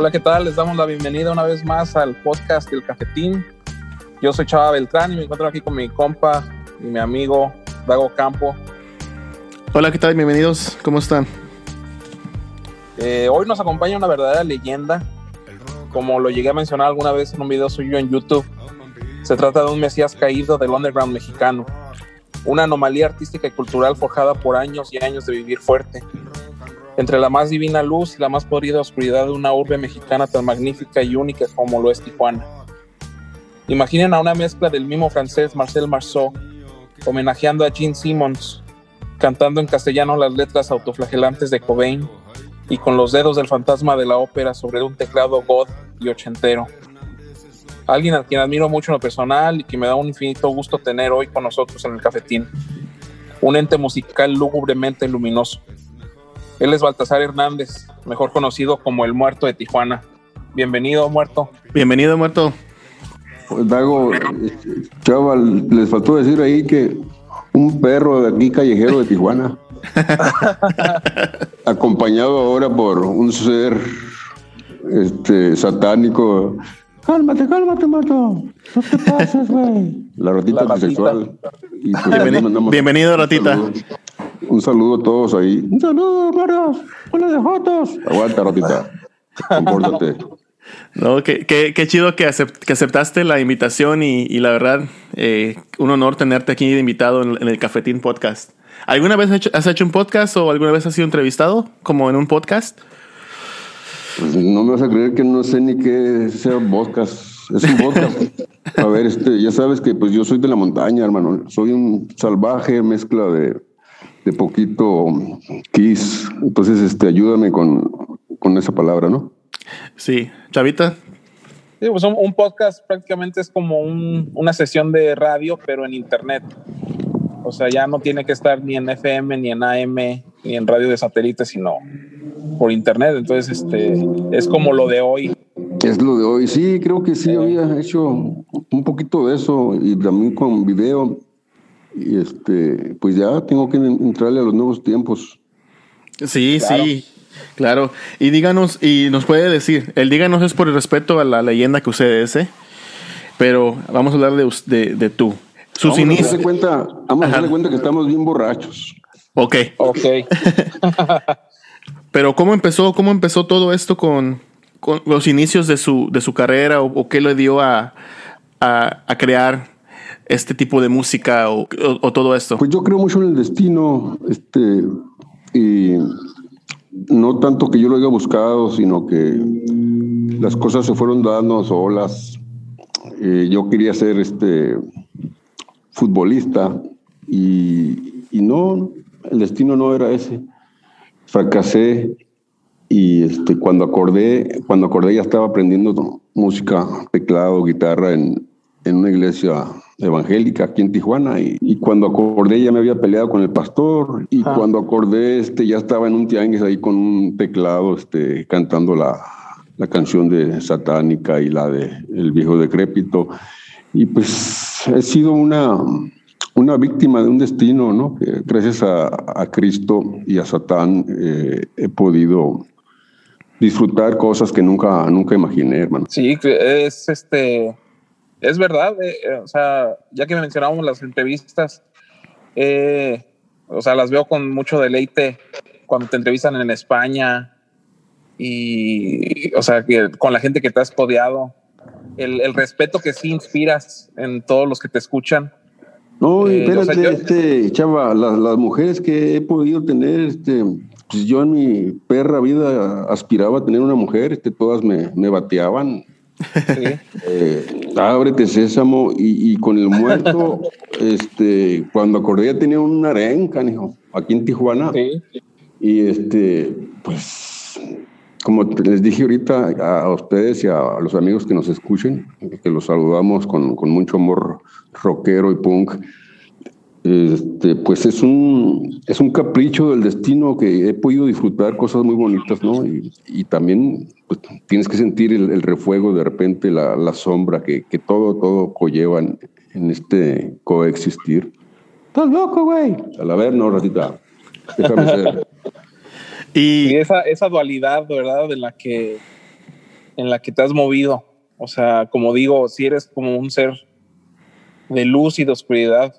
Hola, ¿qué tal? Les damos la bienvenida una vez más al podcast del Cafetín. Yo soy Chava Beltrán y me encuentro aquí con mi compa y mi amigo Dago Campo. Hola, ¿qué tal? Bienvenidos. ¿Cómo están? Eh, hoy nos acompaña una verdadera leyenda, como lo llegué a mencionar alguna vez en un video suyo en YouTube. Se trata de un mesías caído del underground mexicano, una anomalía artística y cultural forjada por años y años de vivir fuerte entre la más divina luz y la más podrida oscuridad de una urbe mexicana tan magnífica y única como lo es Tijuana. Imaginen a una mezcla del mismo francés Marcel Marceau, homenajeando a Gene Simmons, cantando en castellano las letras autoflagelantes de Cobain y con los dedos del fantasma de la ópera sobre un teclado god y ochentero. Alguien a quien admiro mucho en lo personal y que me da un infinito gusto tener hoy con nosotros en el cafetín. Un ente musical lúgubremente luminoso él es Baltasar Hernández, mejor conocido como el Muerto de Tijuana. Bienvenido, Muerto. Bienvenido, Muerto. Pues, Dago, chaval, les faltó decir ahí que un perro de aquí callejero de Tijuana, acompañado ahora por un ser este, satánico. Cálmate, cálmate, Muerto. No te pases, güey. La ratita bisexual. Pues, bienvenido, ratita. Un saludo a todos ahí. Un saludo, hermanos. Hola de Jotos. Aguanta, Rotita. Compórtate. No, qué, qué, chido que, aceptaste la invitación y, la verdad, eh, un honor tenerte aquí de invitado en, el Cafetín Podcast. ¿Alguna vez has hecho, un podcast o alguna vez has sido entrevistado como en un podcast? Pues no me vas a creer que no sé ni qué sea un podcast. Es un podcast. a ver, este, ya sabes que pues yo soy de la montaña, hermano. Soy un salvaje mezcla de de poquito Kiss. Entonces, este, ayúdame con, esa palabra, ¿no? Sí, Chavita. Sí, pues un, podcast prácticamente es como una sesión de radio, pero en internet. O sea, ya no tiene que estar ni en FM, ni en AM, ni en radio de satélite, sino por internet. Entonces, este, es como lo de hoy. Es lo de hoy. Sí, creo que sí, había hecho un poquito de eso y también con video y este, pues ya tengo que entrarle a los nuevos tiempos. Sí, sí, claro. Y díganos, y nos puede decir, el díganos es por el respeto a la leyenda que usted es, ¿eh? pero vamos a hablar de, de, tú. Sus vamos inicios. A darle cuenta, vamos a darle cuenta que estamos bien borrachos. Ok. Ok. pero ¿cómo empezó, cómo empezó todo esto con, con los inicios de su, de su carrera o, qué le dio a, a, a crear este tipo de música o, todo esto? Pues yo creo mucho en el destino, este, y no tanto que yo lo haya buscado, sino que las cosas se fueron dando solas. Eh, yo quería ser este futbolista y, y, no, el destino no era ese. Fracasé y este, cuando acordé, cuando acordé ya estaba aprendiendo música, teclado, guitarra en, en una iglesia evangélica aquí en Tijuana y, cuando acordé ya me había peleado con el pastor y cuando acordé este ya estaba en un tianguis ahí con un teclado este cantando la, la canción de satánica y la de el viejo decrépito y pues he sido una una víctima de un destino, ¿no? Gracias a, a Cristo y a Satán eh, he podido disfrutar cosas que nunca, nunca imaginé, hermano. Sí, es este, es verdad, eh, eh, o sea, ya que mencionábamos las entrevistas, eh, o sea, las veo con mucho deleite cuando te entrevistan en España y, o sea, que con la gente que te has codeado, el, respeto que sí inspiras en todos los que te escuchan. No, espérate, este, chava, las, mujeres que he podido tener, este, pues yo en mi perra vida aspiraba a tener una mujer, este, todas me, me bateaban, eh, ábrete sésamo y, con el muerto, este, cuando acordé ya tenía un arenca, aquí en Tijuana. Y este, pues, como les dije ahorita a, ustedes y a, los amigos que nos escuchen, que los saludamos con, con mucho amor rockero y punk. Este, pues es un, es un capricho del destino que he podido disfrutar cosas muy bonitas, ¿no? Y, también pues, tienes que sentir el, refuego, de repente la, la sombra que, que, todo, todo conlleva en, este coexistir. Estás loco, güey. A la ver, no, ratita. Déjame ser. Y, esa, esa dualidad, ¿verdad? De la que en la que te has movido. O sea, como digo, si eres como un ser de luz y de oscuridad,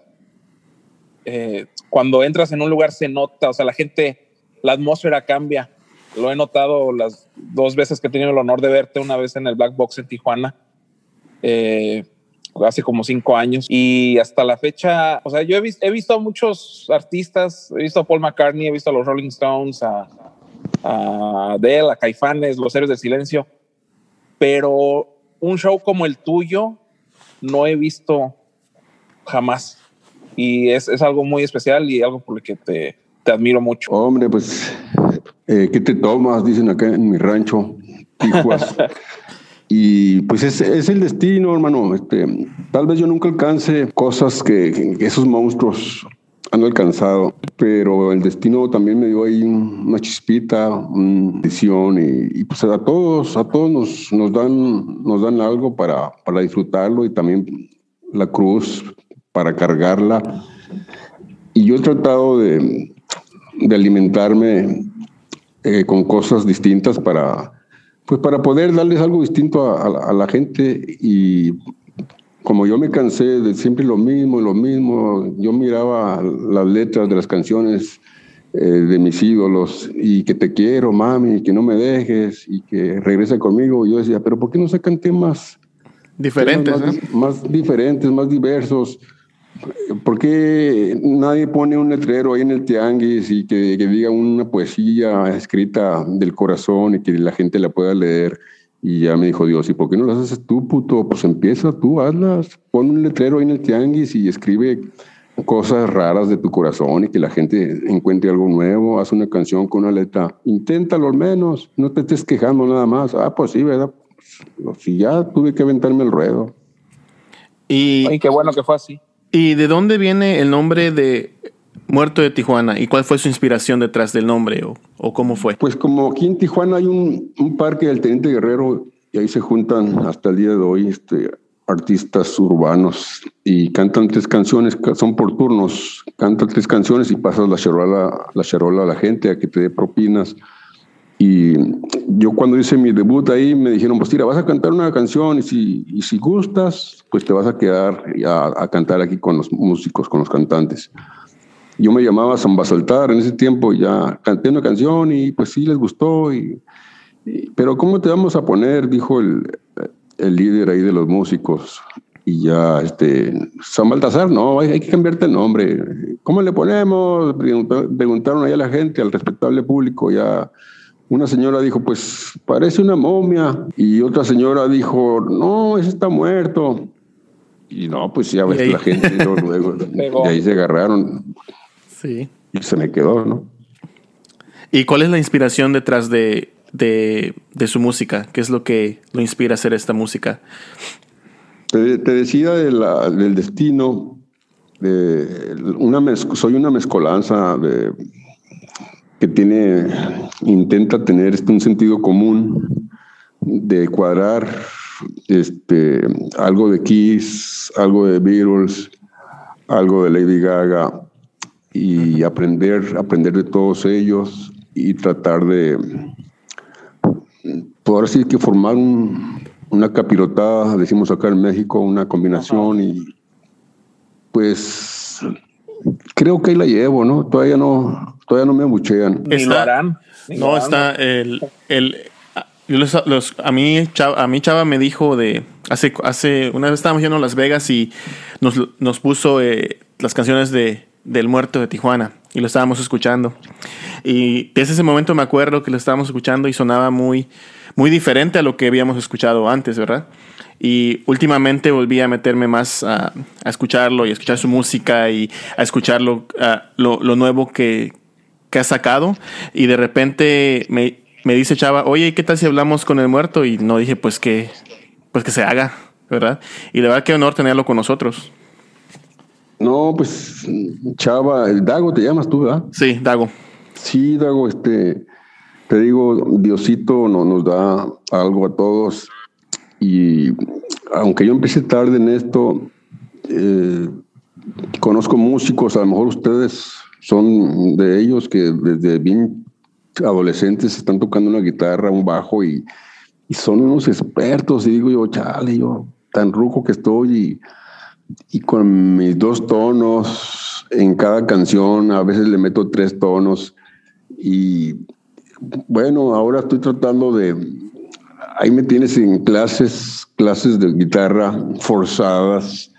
eh, cuando entras en un lugar se nota, o sea, la gente, la atmósfera cambia. Lo he notado las dos veces que he tenido el honor de verte, una vez en el Black Box en Tijuana, eh, hace como cinco años, y hasta la fecha, o sea, yo he, visto, he visto a muchos artistas, he visto a Paul McCartney, he visto a los Rolling Stones, a, a Adele, a Caifanes, Los Héroes del Silencio, pero un show como el tuyo no he visto jamás. Y es, es algo muy especial y algo por lo que te, te admiro mucho. Hombre, pues, eh, ¿qué te tomas? Dicen acá en mi rancho, Tijuas. y pues es, es, el destino, hermano. Este, tal vez yo nunca alcance cosas que, que esos monstruos han alcanzado, pero el destino también me dio ahí una chispita, una visión y, y, pues a todos, a todos nos, nos, dan, nos dan algo para, para disfrutarlo y también la cruz para cargarla. Y yo he tratado de, de alimentarme eh, con cosas distintas para, pues para poder darles algo distinto a, a, a, la gente y como yo me cansé de siempre lo mismo, lo mismo, yo miraba las letras de las canciones eh, de mis ídolos y que te quiero, mami, que no me dejes y que regrese conmigo. Yo decía, pero ¿por qué no sacan temas diferentes, temas más, ¿eh? más diferentes, más diversos? ¿Por qué nadie pone un letrero ahí en el tianguis y que, que, diga una poesía escrita del corazón y que la gente la pueda leer? Y ya me dijo Dios, ¿y por qué no las haces tú, puto? Pues empieza tú, hazlas. Pon un letrero ahí en el tianguis y escribe cosas raras de tu corazón y que la gente encuentre algo nuevo. Haz una canción con una letra. Inténtalo al menos. No te estés quejando nada más. Ah, pues sí, ¿verdad? Pues, si ya tuve que aventarme el ruedo. Y, Ay, qué bueno que fue así. ¿Y de dónde viene el nombre de Muerto de Tijuana? ¿Y cuál fue su inspiración detrás del nombre o, o cómo fue? Pues como aquí en Tijuana hay un, un, parque del Teniente Guerrero y ahí se juntan hasta el día de hoy este, artistas urbanos y cantan tres canciones, son por turnos, cantan tres canciones y pasas la charola, la charola a la gente a que te dé propinas. Y yo cuando hice mi debut ahí me dijeron, pues tira, vas a cantar una canción y si, y si gustas, pues te vas a quedar a, a cantar aquí con los músicos, con los cantantes. Yo me llamaba San Basaltar en ese tiempo, ya canté una canción y pues sí les gustó. Y, pero ¿cómo te vamos a poner? Dijo el, el líder ahí de los músicos. Y ya, este, San Baltasar, no, hay, hay que cambiarte el nombre. ¿Cómo le ponemos? Preguntaron ahí a la gente, al respetable público, ya una señora dijo, pues parece una momia. Y otra señora dijo, no, ese está muerto. Y no, pues ya ves la gente luego, luego y ahí se agarraron. Sí. Y se me quedó, ¿no? ¿Y cuál es la inspiración detrás de, de, de su música? ¿Qué es lo que lo inspira a hacer esta música? Te, te decía de la, del destino. De una mez, soy una mezcolanza de que tiene, intenta tener este, un sentido común de cuadrar este, algo de Kiss, algo de Beatles, algo de Lady Gaga y aprender, aprender de todos ellos y tratar de poder así que formar un, una capirotada, decimos acá en México, una combinación y pues creo que ahí la llevo, ¿no? Todavía no, todavía no me abuchean. Ni lo harán. Ni no, lo está el, el yo los, los, a mí Chava, a mí Chava me dijo de hace hace una vez estábamos yendo a Las Vegas y nos, nos puso eh, las canciones de del muerto de Tijuana y lo estábamos escuchando y desde ese momento me acuerdo que lo estábamos escuchando y sonaba muy muy diferente a lo que habíamos escuchado antes, ¿verdad? Y últimamente volví a meterme más a, a escucharlo y a escuchar su música y a escucharlo a lo, lo, nuevo que, que ha sacado y de repente me, me dice Chava, oye, ¿qué tal si hablamos con el muerto? Y no dije, pues que, pues que se haga, ¿verdad? Y de verdad qué honor tenerlo con nosotros. No, pues Chava, el Dago te llamas tú, ¿verdad? Sí, Dago. Sí, Dago, este, te digo, Diosito no, nos da algo a todos y aunque yo empecé tarde en esto, eh, conozco músicos, a lo mejor ustedes son de ellos que desde bien adolescentes están tocando una guitarra, un bajo y, y son unos expertos. Y digo yo, chale, yo tan ruco que estoy y, y con mis dos tonos en cada canción, a veces le meto tres tonos. Y bueno, ahora estoy tratando de, ahí me tienes en clases, clases de guitarra forzadas,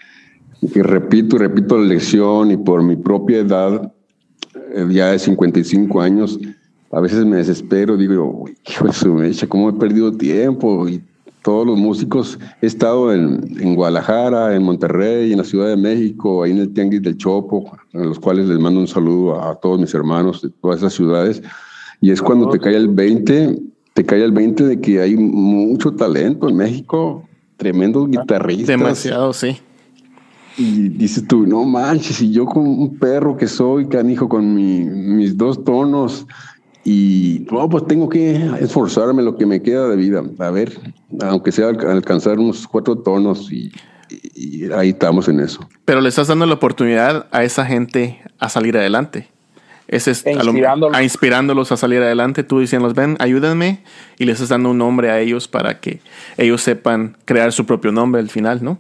que repito repito la lección y por mi propia edad, eh, ya de 55 años, a veces me desespero, digo, hijo de su mecha, ¿cómo he perdido tiempo? Y todos los músicos, he estado en, en, Guadalajara, en Monterrey, en la Ciudad de México, ahí en el Tianguis del Chopo, a los cuales les mando un saludo a todos mis hermanos de todas esas ciudades. Y es cuando te cae el 20, te cae el 20 de que hay mucho talento en México, tremendos guitarristas. Demasiado, sí. Y dices tú, no manches, y yo con un perro que soy, canijo, con mi, mis dos tonos, y no, pues tengo que esforzarme lo que me queda de vida. A ver, aunque sea alcanzar unos cuatro tonos y, ahí estamos en eso. Pero le estás dando la oportunidad a esa gente a salir adelante. Ese es e inspirándolos. A, inspirándolos a salir adelante. Tú diciendo, ven, ayúdenme y les estás dando un nombre a ellos para que ellos sepan crear su propio nombre al final, ¿no?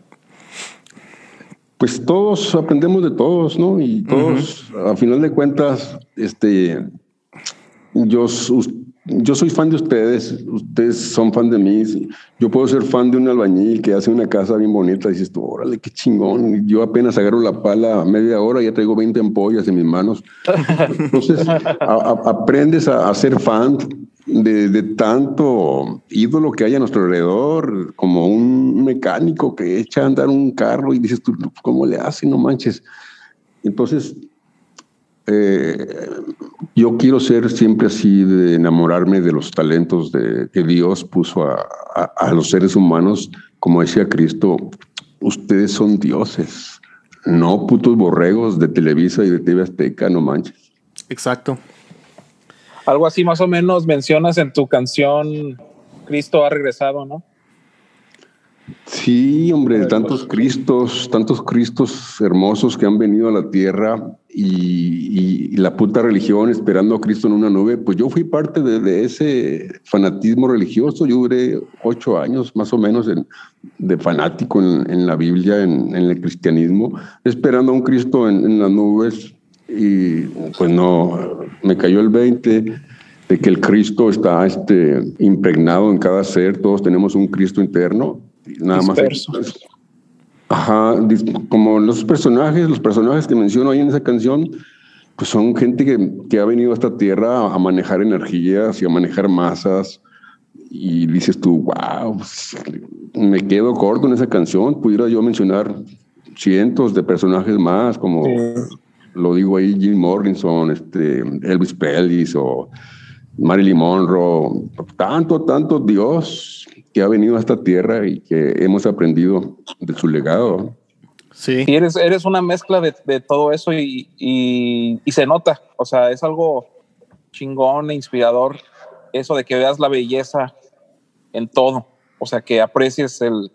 Pues todos aprendemos de todos, ¿no? Y todos, a final de cuentas, este, yo, yo soy fan de ustedes, ustedes son fan de mí. Yo puedo ser fan de un albañil que hace una casa bien bonita y dices tú, órale, qué chingón. Yo apenas agarro la pala a media hora y ya traigo 20 ampollas en mis manos. Entonces, aprendes a, ser fan de, de, tanto ídolo que hay a nuestro alrededor, como un mecánico que echa a andar un carro y dices tú, ¿cómo le hace? No manches. Entonces, eh, yo quiero ser siempre así, de enamorarme de los talentos de, que Dios puso a, a, los seres humanos. Como decía Cristo, ustedes son dioses, no putos borregos de Televisa y de TV Azteca, no manches. Exacto. Algo así más o menos mencionas en tu canción Cristo ha regresado, ¿no? Sí, hombre, tantos Cristos, tantos Cristos hermosos que han venido a la tierra y, la puta religión esperando a Cristo en una nube, pues yo fui parte de, ese fanatismo religioso. Yo duré ocho años más o menos de fanático en, la Biblia, en, el cristianismo, esperando a un Cristo en, las nubes. Y pues no, me cayó el 20 de que el Cristo está este, impregnado en cada ser, todos tenemos un Cristo interno Nada más. Ajá, como los personajes, los personajes que menciono ahí en esa canción, pues son gente que, que ha venido a esta tierra a manejar energías y a manejar masas. Y dices tú, wow, pues, me quedo corto en esa canción. Pudiera yo mencionar cientos de personajes más, como lo digo ahí, Jim Morrison, este, Elvis Presley o Marilyn Monroe. Tanto, tanto Dios que ha venido a esta tierra y que hemos aprendido de su legado. Sí. Y eres, eres una mezcla de, de todo eso y, y, se nota. O sea, es algo chingón e inspirador eso de que veas la belleza en todo. O sea, que aprecies el,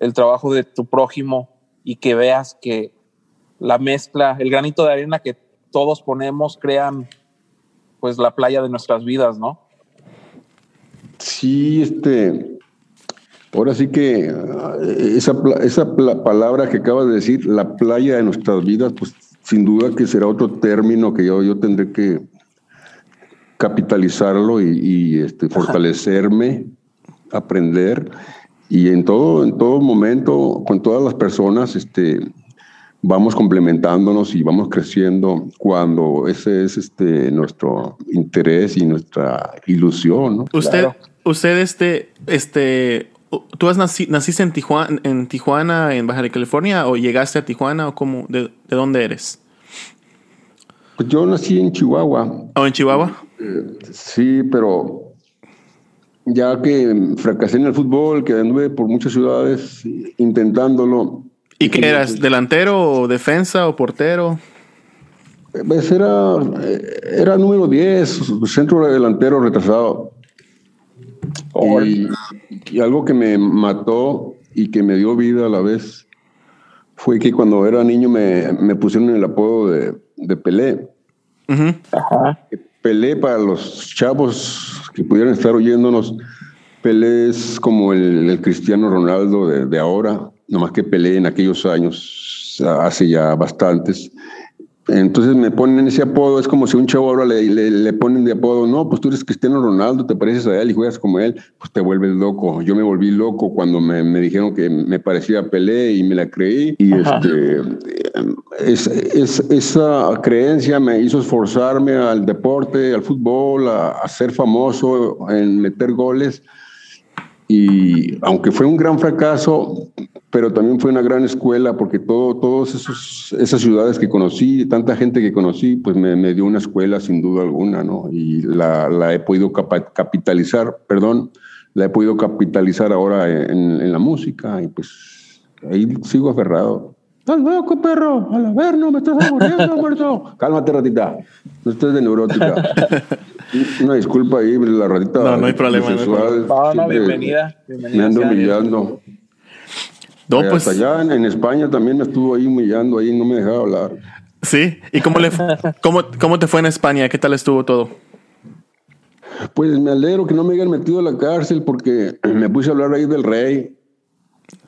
el trabajo de tu prójimo y que veas que la mezcla, el granito de arena que todos ponemos crean pues la playa de nuestras vidas, ¿no? Sí, este, Ahora sí que eh, esa, esa palabra que acabas de decir, la playa de nuestras vidas, pues sin duda que será otro término que yo, yo tendré que capitalizarlo y, este, fortalecerme, aprender y en todo, en todo momento, con todas las personas, este, vamos complementándonos y vamos creciendo cuando ese es este, nuestro interés y nuestra ilusión. ¿no? Usted, usted este, este, ¿Tú has naciste en Tijuana, en Tijuana, en Baja California, o llegaste a Tijuana, o cómo, de, dónde eres? Pues yo nací en Chihuahua. ¿O en Chihuahua? Eh, sí, pero ya que fracasé en el fútbol, que anduve por muchas ciudades intentándolo. ¿Y qué eras? ¿Delantero o defensa o portero? Pues era, eh, era número 10, centro delantero retrasado. Y, algo que me mató y que me dio vida a la vez fue que cuando era niño me, me pusieron el apodo de, de Pelé. Pelé para los chavos que pudieran estar oyéndonos, Pelé es como el, Cristiano Ronaldo de, de, ahora, nomás que Pelé en aquellos años, hace ya bastantes, entonces me ponen ese apodo, es como si un chavo ahora le, le, ponen de apodo, no, pues tú eres Cristiano Ronaldo, te pareces a él y juegas como él, pues te vuelves loco. Yo me volví loco cuando me, me dijeron que me parecía a Pelé y me la creí. Y este, es, es, esa creencia me hizo esforzarme al deporte, al fútbol, a, a ser famoso en meter goles. Y aunque fue un gran fracaso, pero también fue una gran escuela porque todo, todas esas ciudades que conocí, tanta gente que conocí, pues me, me dio una escuela sin duda alguna, ¿no? Y la, la, he podido capitalizar, perdón, la he podido capitalizar ahora en, en la música y pues ahí sigo aferrado. ¡Estás loco, perro! ¡A la ver, no me estás muriendo, muerto! Cálmate, ratita. No estés de neurótica. Una disculpa ahí, la ratita. No, no hay problema. No, no, bienvenida, bienvenida. Me ando humillando. No, pues. allá en, España también me estuvo ahí humillando, ahí no me dejaba hablar. Sí, ¿y cómo, le, cómo, cómo te fue en España? ¿Qué tal estuvo todo? Pues me alegro que no me hayan metido a la cárcel porque me puse a hablar ahí del rey.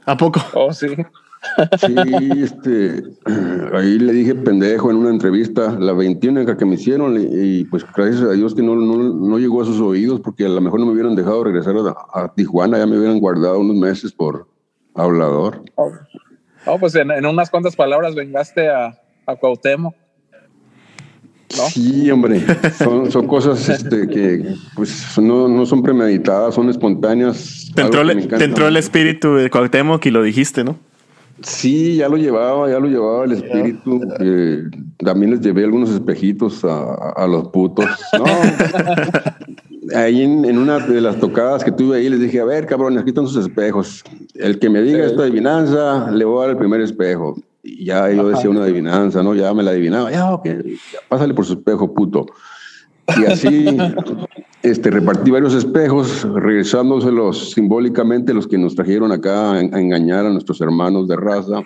¿A poco? Oh, sí. Sí, este, ahí le dije pendejo en una entrevista, la 21 que me hicieron, y, pues gracias a Dios que no, no, no, llegó a sus oídos, porque a lo mejor no me hubieran dejado regresar a Tijuana, ya me hubieran guardado unos meses por, Hablador. Oh, pues en, unas cuantas palabras vengaste a, a Cuauhtémoc. Sí, hombre, son, cosas este, que pues no, no, son premeditadas, son espontáneas. Te entró, el espíritu de Cuauhtémoc y lo dijiste, ¿no? Sí, ya lo llevaba, ya lo llevaba el espíritu. Eh, también les llevé algunos espejitos a, a los putos. No, ahí en, una de las tocadas que tuve ahí les dije, a ver, cabrón, aquí están sus espejos. El que me diga esta adivinanza, le voy a dar el primer espejo. Y ya yo decía una adivinanza, ¿no? Ya me la adivinaba. Ya, ok, pásale por su espejo, puto. Y así este, repartí varios espejos, regresándoselos simbólicamente los que nos trajeron acá a, engañar a nuestros hermanos de raza,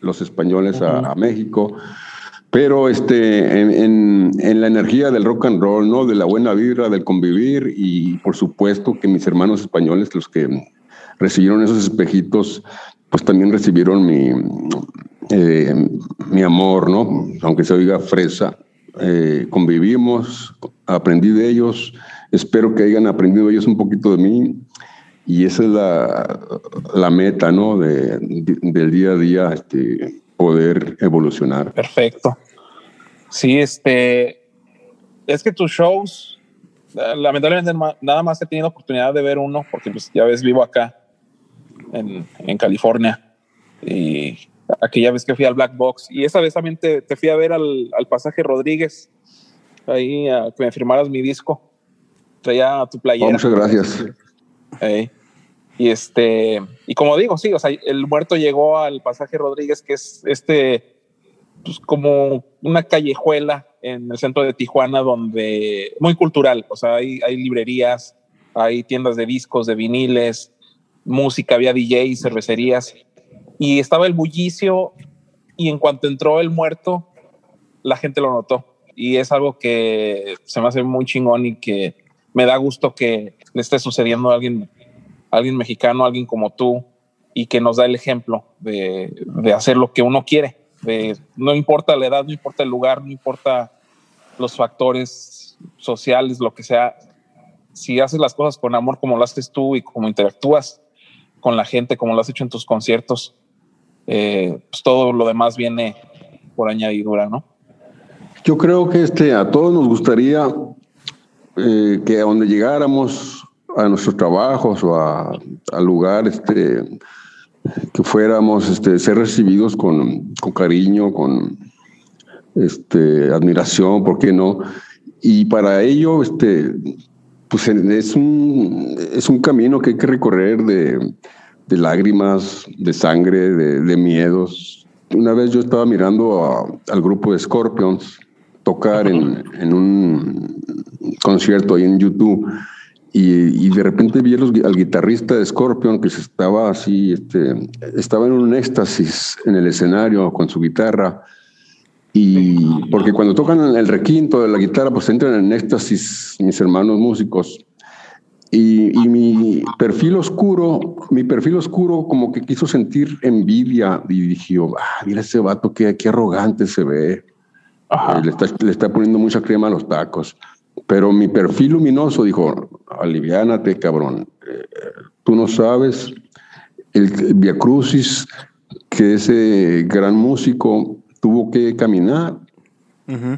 los españoles a México pero este, en, en, la energía del rock and roll, ¿no? de la buena vibra, del convivir y por supuesto que mis hermanos españoles, los que recibieron esos espejitos, pues también recibieron mi, eh, mi amor, ¿no? aunque se oiga fresa. Eh, convivimos, aprendí de ellos, espero que hayan aprendido ellos un poquito de mí y esa es la, la meta ¿no? de, del día a día. Este, poder evolucionar. Perfecto. Sí, este, es que tus shows, lamentablemente nada más he tenido oportunidad de ver uno, porque pues ya ves, vivo acá en, en California y aquella vez que fui al Black Box y esa vez también te, te fui a ver al, al, pasaje Rodríguez, ahí a que me firmaras mi disco, traía tu playera. muchas gracias. Y este, y como digo, sí, o sea, el muerto llegó al pasaje Rodríguez, que es este, pues como una callejuela en el centro de Tijuana, donde muy cultural, o sea, hay, hay librerías, hay tiendas de discos, de viniles, música, había DJs, cervecerías, y estaba el bullicio, y en cuanto entró el muerto, la gente lo notó. Y es algo que se me hace muy chingón y que me da gusto que le esté sucediendo a alguien alguien mexicano, alguien como tú, y que nos da el ejemplo de, de hacer lo que uno quiere. De, no importa la edad, no importa el lugar, no importa los factores sociales, lo que sea. Si haces las cosas con amor como lo haces tú y como interactúas con la gente, como lo has hecho en tus conciertos, eh, pues todo lo demás viene por añadidura, ¿no? Yo creo que este, a todos nos gustaría eh, que a donde llegáramos a nuestros trabajos o a, al lugar este, que fuéramos este, ser recibidos con, con cariño, con este, admiración, ¿por qué no? Y para ello, este, pues es un, es un camino que hay que recorrer de, de lágrimas, de sangre, de, de, miedos. Una vez yo estaba mirando al grupo de Scorpions tocar en, en un concierto ahí en YouTube y, de repente vi al guitarrista de Scorpion que se estaba así, este, estaba en un éxtasis en el escenario con su guitarra. Y porque cuando tocan el requinto de la guitarra, pues entran en éxtasis mis hermanos músicos. Y, mi perfil oscuro, mi perfil oscuro como que quiso sentir envidia y dije, ah, mira ese vato, qué, qué arrogante se ve. Eh, le, está, le, está, poniendo mucha crema a los tacos. Pero mi perfil luminoso dijo, aliviánate, cabrón. Eh, tú no sabes el, el Via Crucis que ese gran músico tuvo que caminar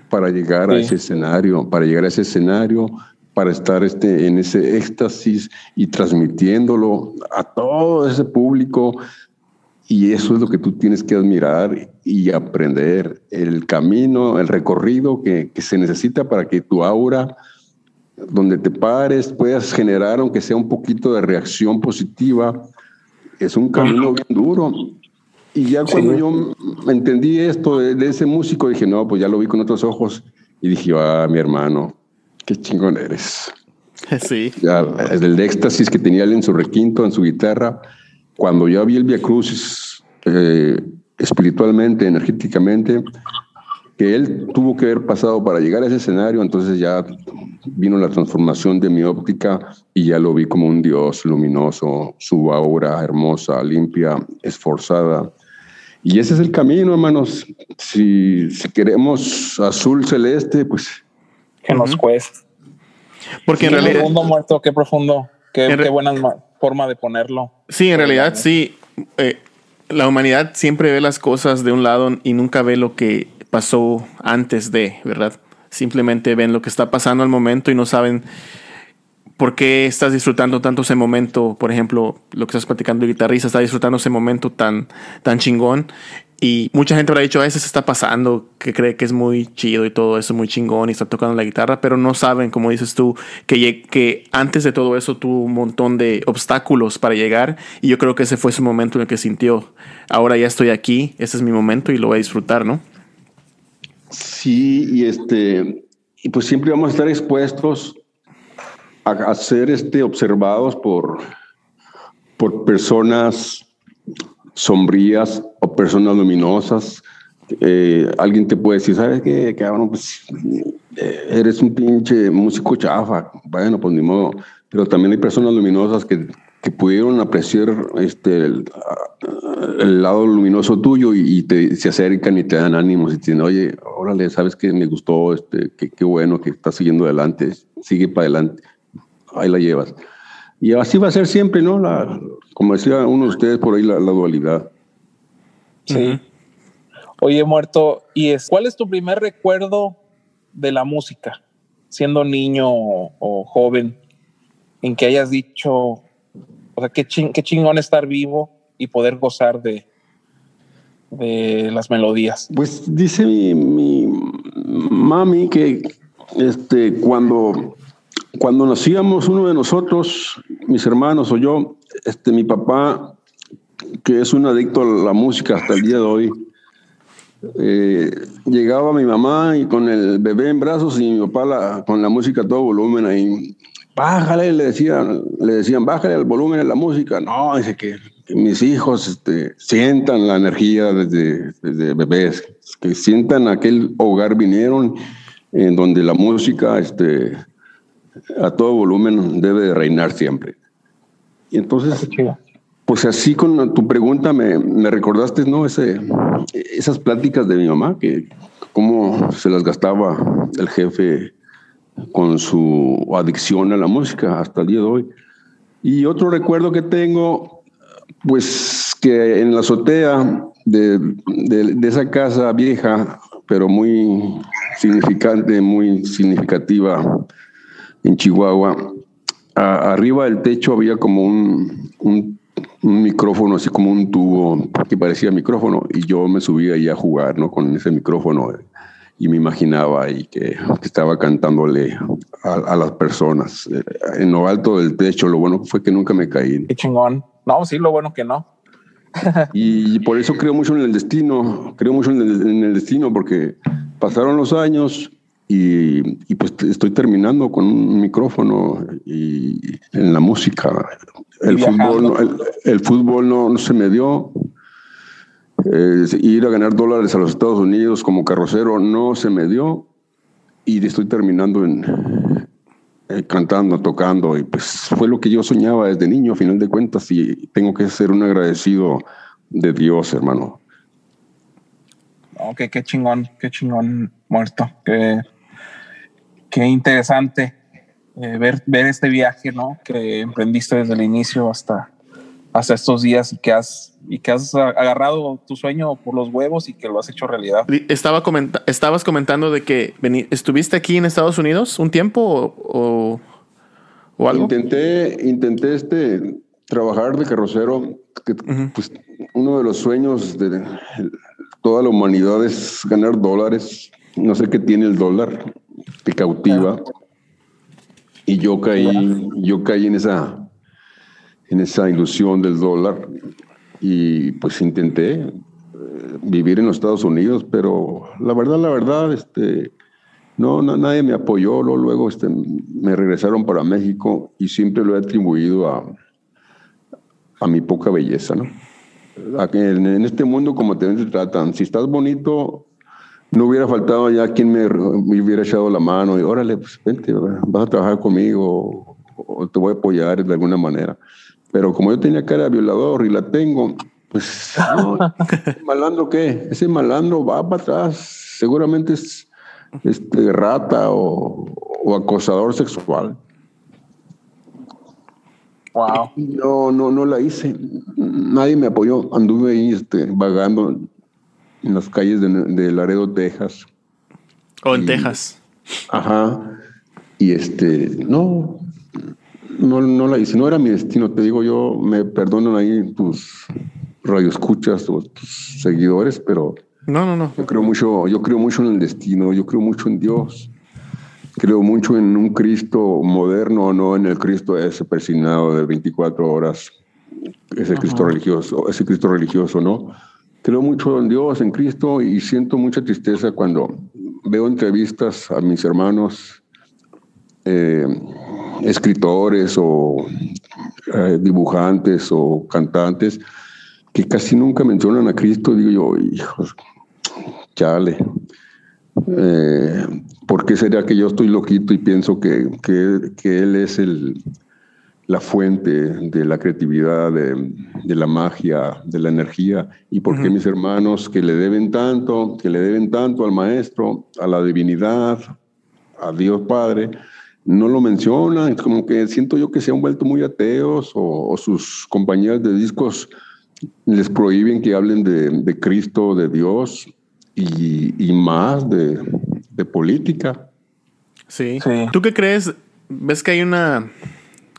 para llegar a ese escenario, para llegar a ese escenario, para estar este, en ese éxtasis y transmitiéndolo a todo ese público. Y eso es lo que tú tienes que admirar y aprender, el camino, el recorrido que, que se necesita para que tu aura, donde te pares, puedas generar, aunque sea un poquito de reacción positiva. Es un camino bien duro y ya cuando yo entendí esto de, ese músico, dije, no, pues ya lo vi con otros ojos. Y dije, ah, mi hermano, qué chingón eres. Sí. Ya, el éxtasis que tenía él en su requinto, en su guitarra, cuando ya vi el Via Crucis eh, espiritualmente, energéticamente, que él tuvo que haber pasado para llegar a ese escenario, entonces ya vino la transformación de mi óptica y ya lo vi como un dios luminoso, su aura hermosa, limpia, esforzada, y ese es el camino, hermanos. Si, queremos azul celeste, pues. Que nos cueste. Porque en realidad. Qué profundo muerto, qué profundo. Qué, buena forma de ponerlo. Sí, en realidad sí. Eh, la humanidad siempre ve las cosas de un lado y nunca ve lo que pasó antes de, ¿verdad? Simplemente ven lo que está pasando al momento y no saben ¿Por qué estás disfrutando tanto ese momento? Por ejemplo, lo que estás platicando de guitarrista, está disfrutando ese momento tan, tan chingón. Y mucha gente habrá dicho, a veces está pasando, que cree que es muy chido y todo eso, muy chingón y está tocando la guitarra, pero no saben, como dices tú, que, que antes de todo eso tuvo un montón de obstáculos para llegar. Y yo creo que ese fue su momento en el que sintió, ahora ya estoy aquí, ese es mi momento y lo voy a disfrutar, ¿no? Sí, y este, y pues siempre vamos a estar expuestos a, ser este, observados por, por personas sombrías o personas luminosas. Eh, alguien te puede decir, ¿sabes qué, cabrón? Pues eh, eres un pinche músico chafa. Bueno, pues ni modo. Pero también hay personas luminosas que, que pudieron apreciar este, el, lado luminoso tuyo y, te, se acercan y te dan ánimos y te dicen, oye, órale, ¿sabes qué? Me gustó, este, qué, bueno que estás siguiendo adelante, sigue para adelante ahí la llevas. Y así va a ser siempre, ¿no? La, como decía uno de ustedes por ahí, la, dualidad. Sí. Oye, muerto, ¿y es, cuál es tu primer recuerdo de la música, siendo niño o, joven, en que hayas dicho, o sea, qué, qué chingón estar vivo y poder gozar de, de las melodías? Pues dice mi, mi mami que este, cuando cuando nacíamos uno de nosotros, mis hermanos o yo, este, mi papá, que es un adicto a la música hasta el día de hoy, eh, llegaba mi mamá y con el bebé en brazos y mi papá con la música a todo volumen ahí. Bájale, le decían, le decían, bájale el volumen de la música. No, dice que, mis hijos este, sientan la energía desde, desde bebés, que sientan aquel hogar vinieron en donde la música este, a todo volumen debe de reinar siempre. Y entonces, pues así con tu pregunta me, recordaste, ¿no? Esas pláticas de mi mamá, que cómo se las gastaba el jefe con su adicción a la música hasta el día de hoy. Y otro recuerdo que tengo, pues que en la azotea de, esa casa vieja, pero muy significante, muy significativa, en Chihuahua, arriba del techo había como un, micrófono, así como un tubo que parecía micrófono, y yo me subía ahí a jugar ¿no? con ese micrófono y me imaginaba ahí que, estaba cantándole a, las personas eh, en lo alto del techo. Lo bueno fue que nunca me caí. Qué chingón. No, sí, lo bueno que no. y por eso creo mucho en el destino, creo mucho en el destino, porque pasaron los años y, pues estoy terminando con un micrófono y en la música. El fútbol, no, el, fútbol no, se me dio. ir a ganar dólares a los Estados Unidos como carrocero no se me dio. Y estoy terminando en, eh, cantando, tocando, y pues fue lo que yo soñaba desde niño, a final de cuentas, y tengo que ser un agradecido de Dios, hermano. Ok, qué chingón, qué chingón muerto, qué, qué interesante eh, ver, ver este viaje, ¿no? Que emprendiste desde el inicio hasta, hasta estos días y que has y que has agarrado tu sueño por los huevos y que lo has hecho realidad. Estaba estabas comentando de que estuviste aquí en Estados Unidos un tiempo o, o, algo. Intenté, intenté este trabajar de carrocero. Que, pues, uno de los sueños de toda la humanidad es ganar dólares. No sé qué tiene el dólar, te cautiva. Y yo caí, yo caí en esa en esa ilusión del dólar y pues intenté eh, vivir en los Estados Unidos, pero la verdad, la verdad, este, no, nadie me apoyó, luego, este, me regresaron para México y siempre lo he atribuido a, a mi poca belleza, ¿no? En, en este mundo como te tratan, si estás bonito, no hubiera faltado ya quien me, me, hubiera echado la mano y órale, pues vente, vas a trabajar conmigo o te voy a apoyar de alguna manera. Pero como yo tenía cara de violador y la tengo, pues, no, malandro qué? Ese malandro va para atrás. Seguramente es este, rata o, acosador sexual. Wow. No, no, no la hice. Nadie me apoyó. Anduve ahí este, vagando en las calles de, Laredo, Texas. O en Texas. Ajá. Y este, no, no, no la hice, no era mi destino, te digo yo, me perdonan ahí tus radioescuchas o tus seguidores, pero no, no, no. Yo creo mucho, yo creo mucho en el destino, yo creo mucho en Dios. Creo mucho en un Cristo moderno, no en el Cristo ese persignado de 24 horas, ese Cristo religioso, ese Cristo religioso, ¿no? Creo mucho en Dios, en Cristo, y siento mucha tristeza cuando veo entrevistas a mis hermanos eh, escritores o eh, dibujantes o cantantes que casi nunca mencionan a Cristo, digo yo, hijos, chale. Eh, ¿Por qué sería que yo estoy loquito y pienso que, que, Él es el, la fuente de la creatividad, de, de, la magia, de la energía? ¿Y por qué mis hermanos que le deben tanto, que le deben tanto al Maestro, a la divinidad, a Dios Padre, no lo mencionan, como que siento yo que se han vuelto muy ateos o, sus compañías de discos les prohíben que hablen de, Cristo, de Dios y, más de, política. Sí. ¿Tú qué crees? ¿Ves que hay una,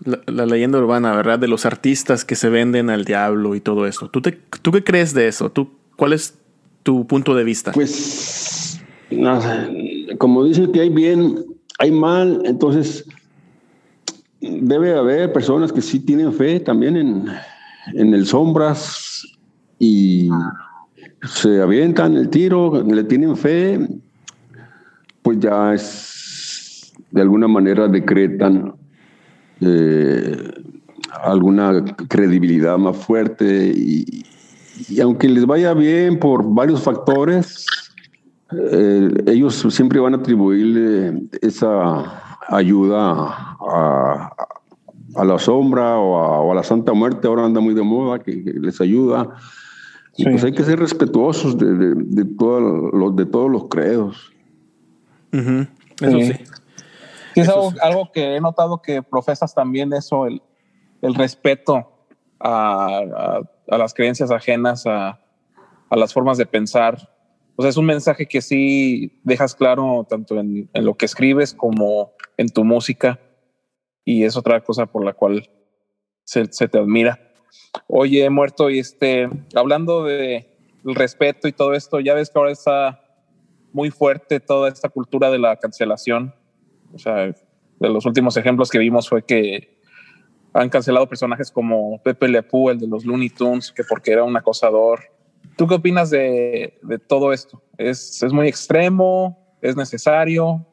la, leyenda urbana, ¿verdad? De los artistas que se venden al diablo y todo eso. ¿Tú, ¿Tú qué crees de eso? ¿Tú, ¿Cuál es tu punto de vista? Pues, como dicen que hay bien hay mal, entonces debe haber personas que sí tienen fe también en, en el sombras y se avientan el tiro, le tienen fe, pues ya es de alguna manera decretan eh, alguna credibilidad más fuerte y, y aunque les vaya bien por varios factores, eh, ellos siempre van a atribuirle esa ayuda a, la sombra o a, la Santa Muerte, ahora anda muy de moda, que, les ayuda. Y pues hay que ser respetuosos de, de, de, los, de todos los credos. Eso sí. Es algo, que he notado que profesas también eso, el, el respeto a, a, las creencias ajenas, a, a las formas de pensar o sea, es un mensaje que sí dejas claro tanto en, lo que escribes como en tu música y es otra cosa por la cual se, te admira. Oye, muerto, y este, hablando de el respeto y todo esto, ya ves que ahora está muy fuerte toda esta cultura de la cancelación. O sea, de los últimos ejemplos que vimos fue que han cancelado personajes como Pepe Le Pew, el de los Looney Tunes, que porque era un acosador ¿Tú qué opinas de, todo esto? ¿Es, muy extremo? ¿Es necesario?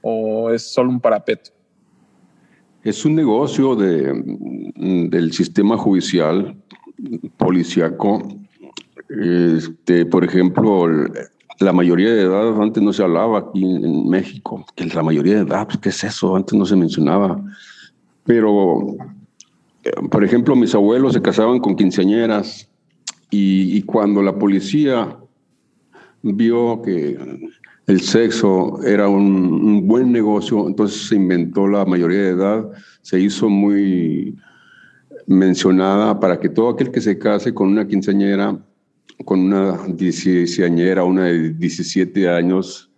¿O es solo un parapeto? Es un negocio del sistema judicial policiaco. Este, por ejemplo, la mayoría de edad, antes no se hablaba aquí en, México, que la mayoría de edad, pues, ¿qué es eso? Antes no se mencionaba. Pero, eh, por ejemplo, mis abuelos se casaban con quinceañeras y, cuando la policía vio que el sexo era un, buen negocio, entonces se inventó la mayoría de edad, se hizo muy mencionada para que todo aquel que se case con una quinceañera con una dieciséñera, una de 17 años,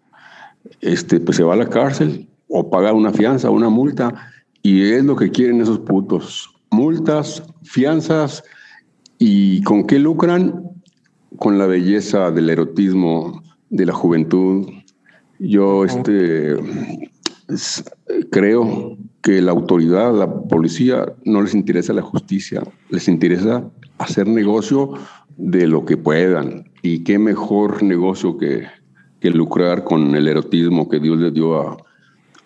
este, pues se va a la cárcel o paga una fianza, una multa, y es lo que quieren esos putos. Multas, fianzas, ¿y con qué lucran? Con la belleza del erotismo de la juventud. Yo este, creo que la autoridad, la policía, no les interesa la justicia, les interesa hacer negocio de lo que puedan. Y qué mejor negocio que, que lucrar con el erotismo que Dios le dio a,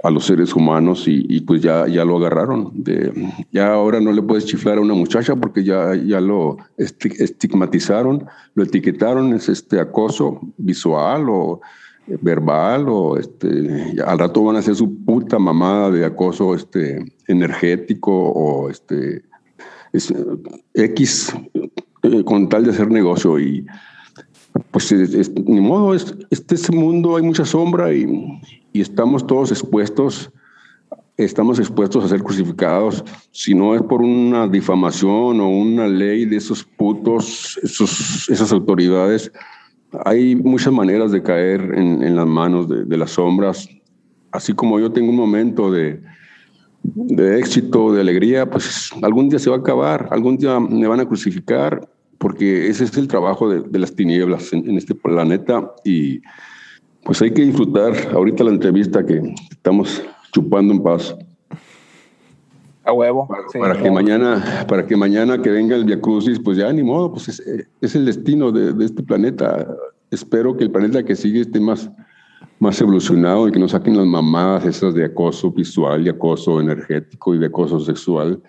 a los seres humanos y, pues ya, ya lo agarraron. Ya ahora no le puedes chiflar a una muchacha porque ya, ya lo estigmatizaron, lo etiquetaron, es este acoso visual o verbal o este, al rato van a hacer su puta mamada de acoso este, energético o este, X eh, con tal de hacer negocio y pues ni modo, es, este, mundo hay mucha sombra y, y, estamos todos expuestos, estamos expuestos a ser crucificados, si no es por una difamación o una ley de esos putos, esos, esas autoridades, hay muchas maneras de caer en, las manos de, las sombras, así como yo tengo un momento de, de éxito, de alegría, pues algún día se va a acabar, algún día me van a crucificar, porque ese es el trabajo de, las tinieblas en, este planeta y pues hay que disfrutar ahorita la entrevista que estamos chupando en paz. A huevo. Para, que mañana, para que mañana que venga el Via Crucis, pues ya ni modo, pues es, el destino de, de, este planeta. Espero que el planeta que sigue esté más, más evolucionado y que nos saquen las mamadas esas de acoso visual y acoso energético y de acoso sexual.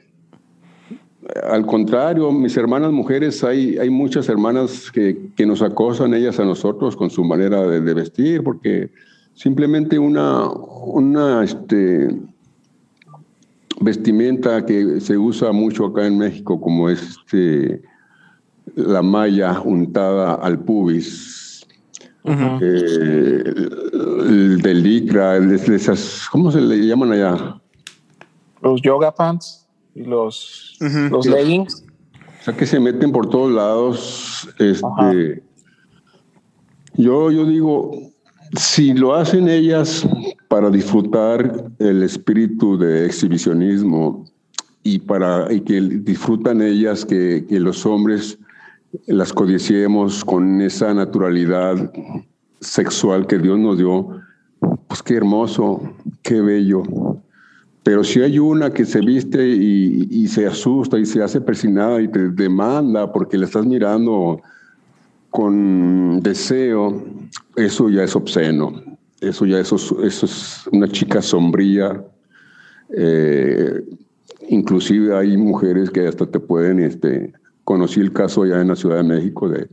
Al contrario, mis hermanas mujeres, hay, hay muchas hermanas que, que nos acosan ellas a nosotros con su manera de, de vestir, porque simplemente una, una este, vestimenta que se usa mucho acá en México, como es este, la malla untada al pubis, eh, el del licra, esas, ¿cómo se le llaman allá? Los yoga pants y los, los leggings. O sea que se meten por todos lados. Este, yo, yo digo, si lo hacen ellas para disfrutar el espíritu de exhibicionismo y para y que disfrutan ellas que, que los hombres las codiciemos con esa naturalidad sexual que Dios nos dio, pues qué hermoso, qué bello. Pero si hay una que se viste y, se asusta y se hace persinada y te demanda porque le estás mirando con deseo, eso ya es obsceno. Eso ya eso, es una chica sombría. Eh, inclusive hay mujeres que hasta te pueden este, conocí el caso allá en la Ciudad de México de,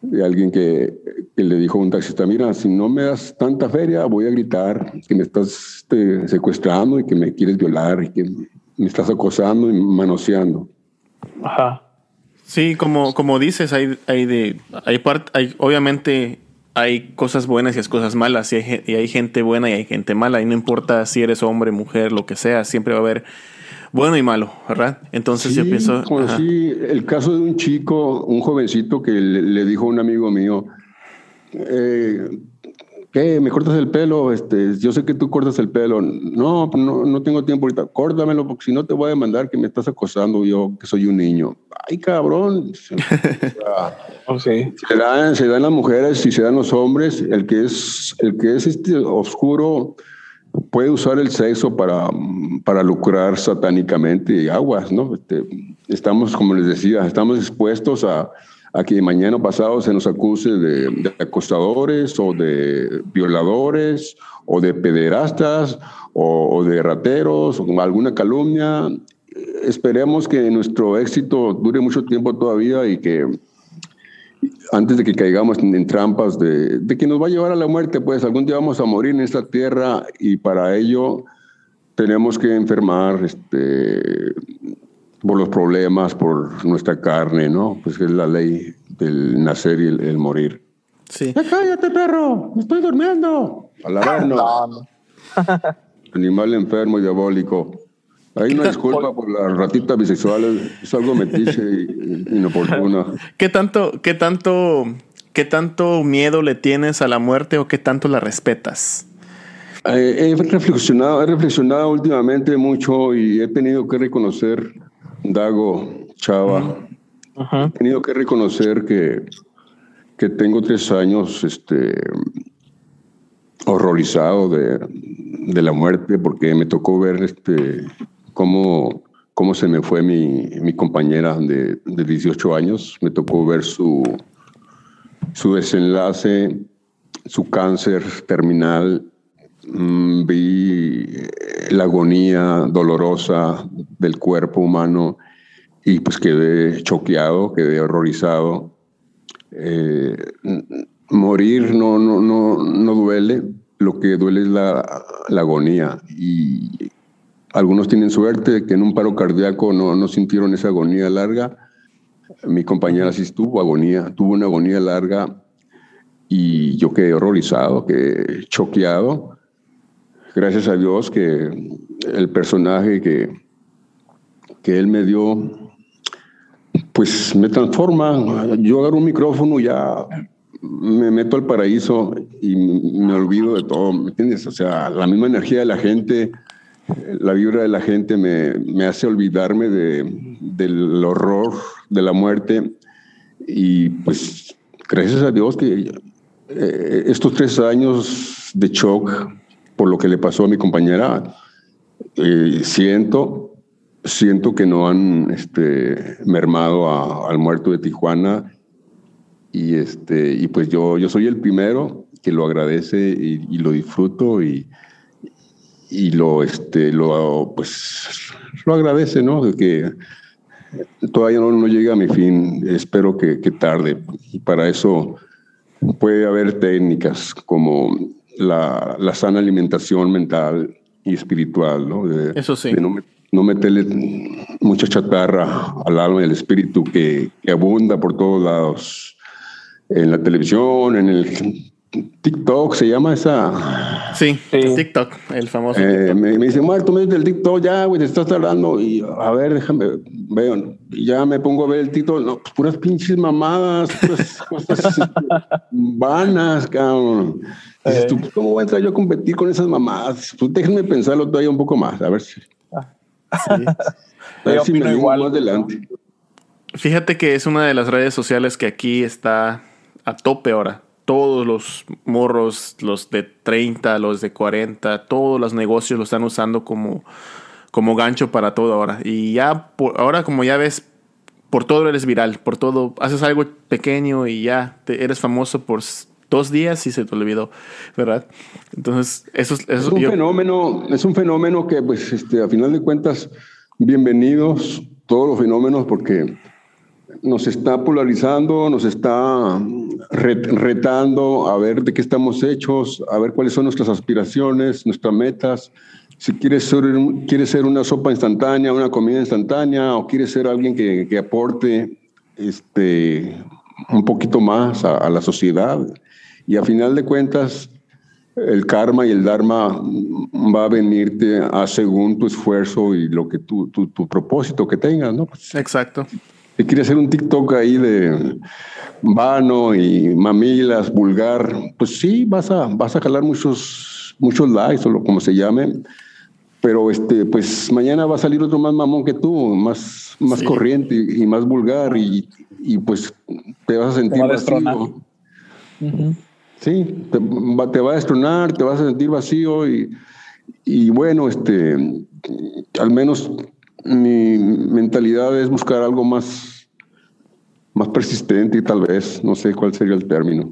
de alguien que, le dijo a un taxista, mira, si no me das tanta feria, voy a gritar que me estás este, secuestrando y que me quieres violar y que me estás acosando y manoseando. Ajá. Sí, como, como dices, hay, hay de, hay parte, hay, obviamente hay cosas buenas y hay cosas malas, y hay, y hay gente buena y hay gente mala, y no importa si eres hombre, mujer, lo que sea, siempre va a haber bueno y malo, ¿verdad? Entonces yo pienso... sí, el caso de un chico, un jovencito que le, dijo a un amigo mío, eh, ¿qué? ¿Me cortas el pelo? Este, yo sé que tú cortas el pelo. No, no, no tengo tiempo ahorita. Córtamelo porque si no te voy a demandar que me estás acosando yo, que soy un niño. Ay, cabrón. Oh, se, dan, se dan las mujeres y se dan los hombres. El que es, el que es este oscuro puede usar el sexo para, para lucrar satánicamente aguas, ¿no? Este, estamos, como les decía, estamos expuestos a, que mañana pasado se nos acuse de, de, acostadores o de violadores o de pederastas o, o de rateros o alguna calumnia. Esperemos que nuestro éxito dure mucho tiempo todavía y que antes de que caigamos en, trampas de, de, que nos va a llevar a la muerte, pues algún día vamos a morir en esta tierra y para ello tenemos que enfermar este, por los problemas, por nuestra carne, ¿no? Pues es la ley del nacer y el, morir. Sí. cállate, perro! ¡Me estoy durmiendo! A la. Animal enfermo y diabólico. Hay una disculpa por la ratita bisexual, es algo metiche y inoportuna. ¿Qué tanto, qué tanto, qué tanto miedo le tienes a la muerte o qué tanto la respetas? Eh, he reflexionado, he reflexionado últimamente mucho y he tenido que reconocer, Dago, Chava, he tenido que reconocer que, que tengo tres años este, horrorizado de, de la muerte porque me tocó ver este, cómo, cómo se me fue mi, mi compañera de, de, 18 años. Me tocó ver su, su desenlace, su cáncer terminal. Mm, vi la agonía dolorosa del cuerpo humano y pues quedé choqueado, quedé horrorizado. Eh, morir no, no, no, no duele, lo que duele es la, la agonía y algunos tienen suerte que en un paro cardíaco no, no sintieron esa agonía larga. Mi compañera sí tuvo agonía, tuvo una agonía larga y yo quedé horrorizado, quedé choqueado. Gracias a Dios que el personaje que, que él me dio, pues me transforma. Yo agarro un micrófono ya me meto al paraíso y me olvido de todo, ¿me entiendes? O sea, la misma energía de la gente, la vibra de la gente me, hace olvidarme de, del horror de la muerte. Y pues gracias a Dios que eh, estos tres años de shock por lo que le pasó a mi compañera, eh, siento, siento que no han este, mermado al muerto de Tijuana. Y, este, y pues yo, yo soy el primero que lo agradece y, y lo disfruto y, y lo, este, lo, pues, lo agradece, ¿no? De que todavía no, no llega a mi fin, espero que, que, tarde. Y para eso puede haber técnicas como la, la sana alimentación mental y espiritual, ¿no? eso sí. no, no, meterle mucha chatarra al alma y al espíritu que, que abunda por todos lados, en la televisión, en el TikTok se llama esa. Sí, TikTok, el famoso. Eh, me, dice, Marto, me del TikTok, ya, güey, te estás hablando. Y a ver, déjame, veo. Y ya me pongo a ver el TikTok. No, pues puras pinches mamadas, puras cosas vanas, cabrón. Dices, tú, pues, ¿cómo voy a entrar yo a competir con esas mamadas? Pues déjenme pensarlo todavía un poco más, a ver si. Ah, sí. a ver si me igual. más adelante. Fíjate que es una de las redes sociales que aquí está a tope ahora todos los morros, los de 30, los de 40, todos los negocios lo están usando como, como gancho para todo ahora. Y ya, por, ahora como ya ves, por todo eres viral, por todo, haces algo pequeño y ya te, eres famoso por dos días y se te olvidó, ¿verdad? Entonces, eso, eso es un fenómeno, es un fenómeno que, pues, este, a final de cuentas, bienvenidos todos los fenómenos porque nos está polarizando, nos está retando a ver de qué estamos hechos, a ver cuáles son nuestras aspiraciones, nuestras metas. Si quieres ser, quieres ser una sopa instantánea, una comida instantánea, o quieres ser alguien que, aporte este, un poquito más a, la sociedad. Y a final de cuentas, el karma y el dharma va a venirte a según tu esfuerzo y lo que tu, tu propósito que tengas, ¿no? Exacto si quieres hacer un TikTok ahí de vano y mamilas, vulgar, pues sí, vas a, vas a jalar muchos, muchos likes o lo, como se llame, pero este, pues mañana va a salir otro más mamón que tú, más, más corriente y, más vulgar y, y, pues te vas a sentir vacío. Sí, te, te, va a destronar, te vas a sentir vacío y, y bueno, este, al menos mi mentalidad es buscar algo más, más persistente y tal vez, no sé cuál sería el término.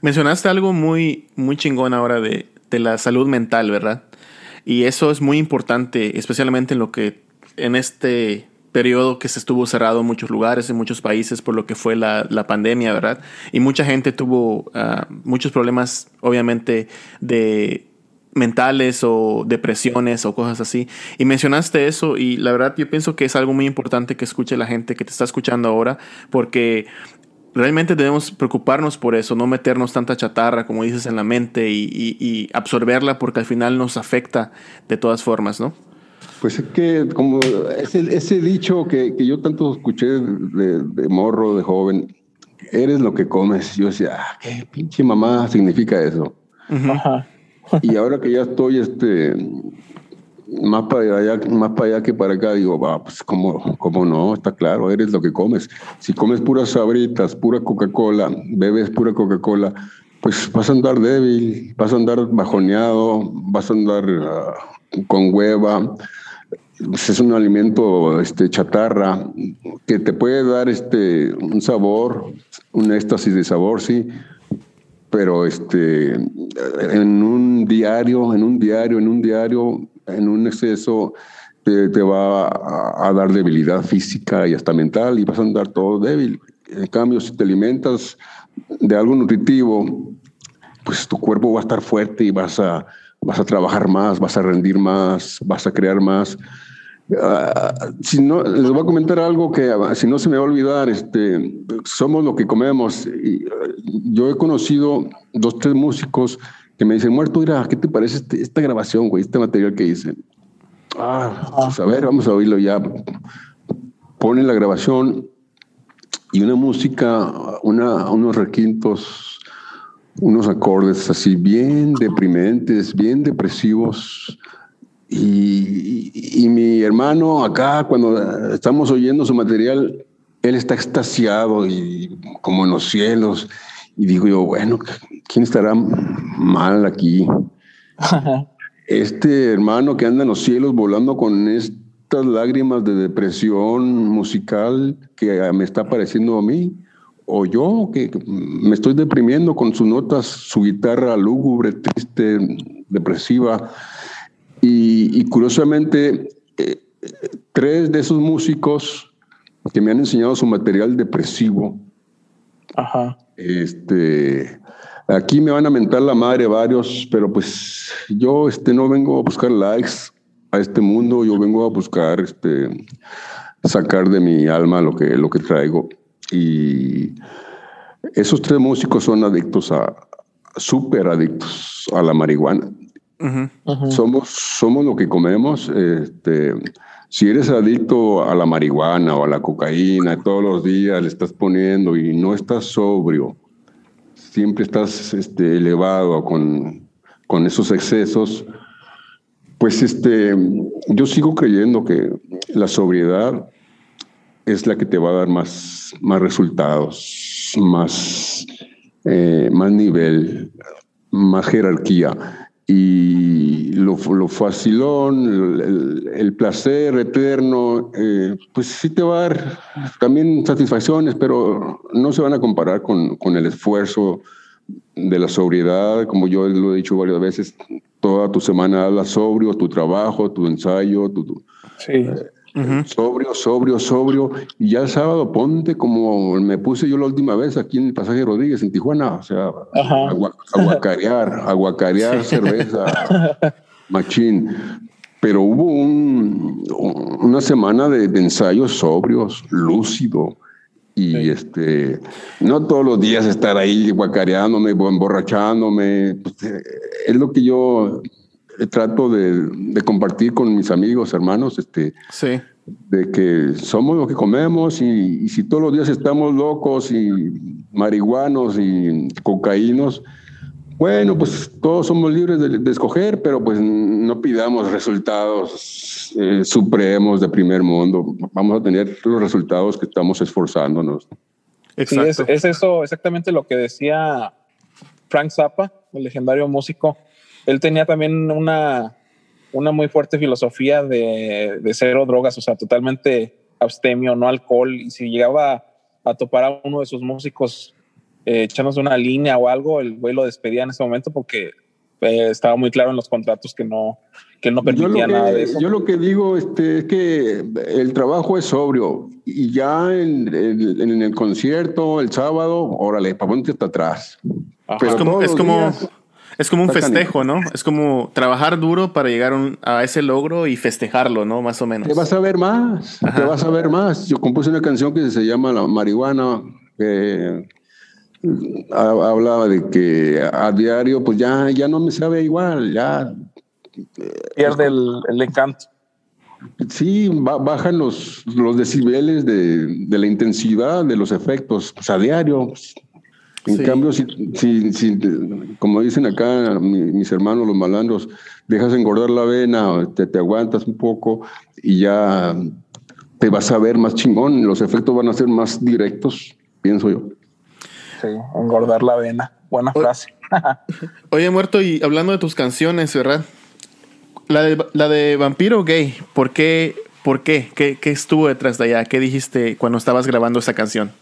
Mencionaste algo muy, muy chingón ahora de, de la salud mental, ¿verdad? Y eso es muy importante, especialmente en lo que en este periodo que se estuvo cerrado en muchos lugares, en muchos países por lo que fue la, la pandemia, ¿verdad? Y mucha gente tuvo ah, muchos problemas, obviamente, de mentales o depresiones o cosas así. Y mencionaste eso y la verdad yo pienso que es algo muy importante que escuche la gente que te está escuchando ahora porque realmente debemos preocuparnos por eso, no meternos tanta chatarra, como dices, en la mente y, absorberla porque al final nos afecta de todas formas, ¿no? Pues es que como ese, ese dicho que, que, yo tanto escuché de, morro, de joven, eres lo que comes. Yo decía, ah, qué pinche mamá significa eso. Y ahora que ya estoy este, más para allá, más para allá que para acá, digo, va, pues cómo, cómo no, está claro, eres lo que comes. Si comes puras sabritas, pura Coca-Cola, bebes pura Coca-Cola, pues vas a andar débil, vas a andar bajoneado, vas a andar ah, con hueva. Pues, es un alimento este, chatarra que te puede dar este, un sabor, un éxtasis de sabor, sí, pero este, en un diario, en un diario, en un diario, en un exceso te, va a, dar debilidad física y hasta mental y vas a andar todo débil. En cambio, si te alimentas de algo nutritivo, pues tu cuerpo va a estar fuerte y vas a, vas a trabajar más, vas a rendir más, vas a crear más. Ah, si no, les voy a comentar algo que ah, si no se me va a olvidar, este, somos lo que comemos. Y, yo he conocido dos, tres músicos que me dicen, muerto, mira, ¿qué te parece este, esta grabación, güey? Este material que hice. Ah, pues a ver, vamos a oírlo ya. Ponen la grabación y una música, una, unos requintos, unos acordes así bien deprimentes, bien depresivos. Y, y, mi hermano acá, cuando estamos oyendo su material, él está extasiado y como en los cielos. Y digo yo, bueno, ¿quién estará mal aquí? este hermano que anda en los cielos volando con estas lágrimas de depresión musical que me está pareciendo a mí, o yo que me estoy deprimiendo con sus notas, su guitarra lúgubre, triste, depresiva. Y, curiosamente, eh, tres de esos músicos que me han enseñado su material depresivo, Ajá. Este, aquí me van a mentar la madre varios, pero pues yo este, no vengo a buscar likes a este mundo, yo vengo a buscar este, sacar de mi alma lo que, lo que traigo. Y esos tres músicos son adictos a, súper adictos a la marihuana. Somos, somos lo que comemos. Este, si eres adicto a la marihuana o a la cocaína, todos los días le estás poniendo y no estás sobrio, siempre estás este, elevado con, con esos excesos, pues este, yo sigo creyendo que la sobriedad es la que te va a dar más, más resultados, más, eh, más nivel, más jerarquía. Y lo, lo facilón, el, placer eterno, eh, pues sí te va a dar también satisfacciones, pero no se van a comparar con, con el esfuerzo de la sobriedad, como yo lo he dicho varias veces, toda tu semana habla sobrio, tu trabajo, tu ensayo, tu, sí. Eh, Sobrio, sobrio, sobrio. Y ya el sábado ponte como me puse yo la última vez aquí en el pasaje Rodríguez, en Tijuana. O sea, aguacarear, aguacarear cerveza, machín. Pero hubo un, una semana de, ensayos sobrios, lúcido. Y este, no todos los días estar ahí guacareándome, emborrachándome. Pues, eh, es lo que yo trato de, compartir con mis amigos, hermanos, este, sí. de que somos lo que comemos y, si todos los días estamos locos y marihuanos y cocaínos, bueno, pues todos somos libres de, escoger, pero pues no pidamos resultados eh, supremos de primer mundo. Vamos a tener los resultados que estamos esforzándonos. Exacto. es, es eso exactamente lo que decía Frank Zappa, el legendario músico él tenía también una, una muy fuerte filosofía de, de cero drogas, o sea, totalmente abstemio, no alcohol. Y si llegaba a, topar a uno de sus músicos eh, echándose una línea o algo, el güey lo despedía en ese momento porque eh, estaba muy claro en los contratos que no, que él no permitía nada de eso. Yo lo que digo este, es que el trabajo es sobrio y ya en, el concierto, el sábado, órale, para ponte hasta atrás. Pero es como, es como, es como un festejo, ¿no? Es como trabajar duro para llegar a ese logro y festejarlo, ¿no? Más o menos. Te vas a ver más, te vas a ver más. Yo compuse una canción que se llama La Marihuana, que hablaba de que a diario, pues ya, ya no me sabe igual, ya pierde el, encanto. Sí, bajan los, los decibeles de, la intensidad de los efectos pues, a diario. Pues. En cambio, si, si, como dicen acá mis hermanos los malandros, dejas engordar la vena, te, te aguantas un poco y ya te vas a ver más chingón, los efectos van a ser más directos, pienso yo. Sí, engordar la vena. Buena frase. Oye, muerto, y hablando de tus canciones, ¿verdad? La de, la de Vampiro Gay, ¿por qué? ¿Por qué? qué? ¿Qué estuvo detrás de allá? ¿Qué dijiste cuando estabas grabando esa canción?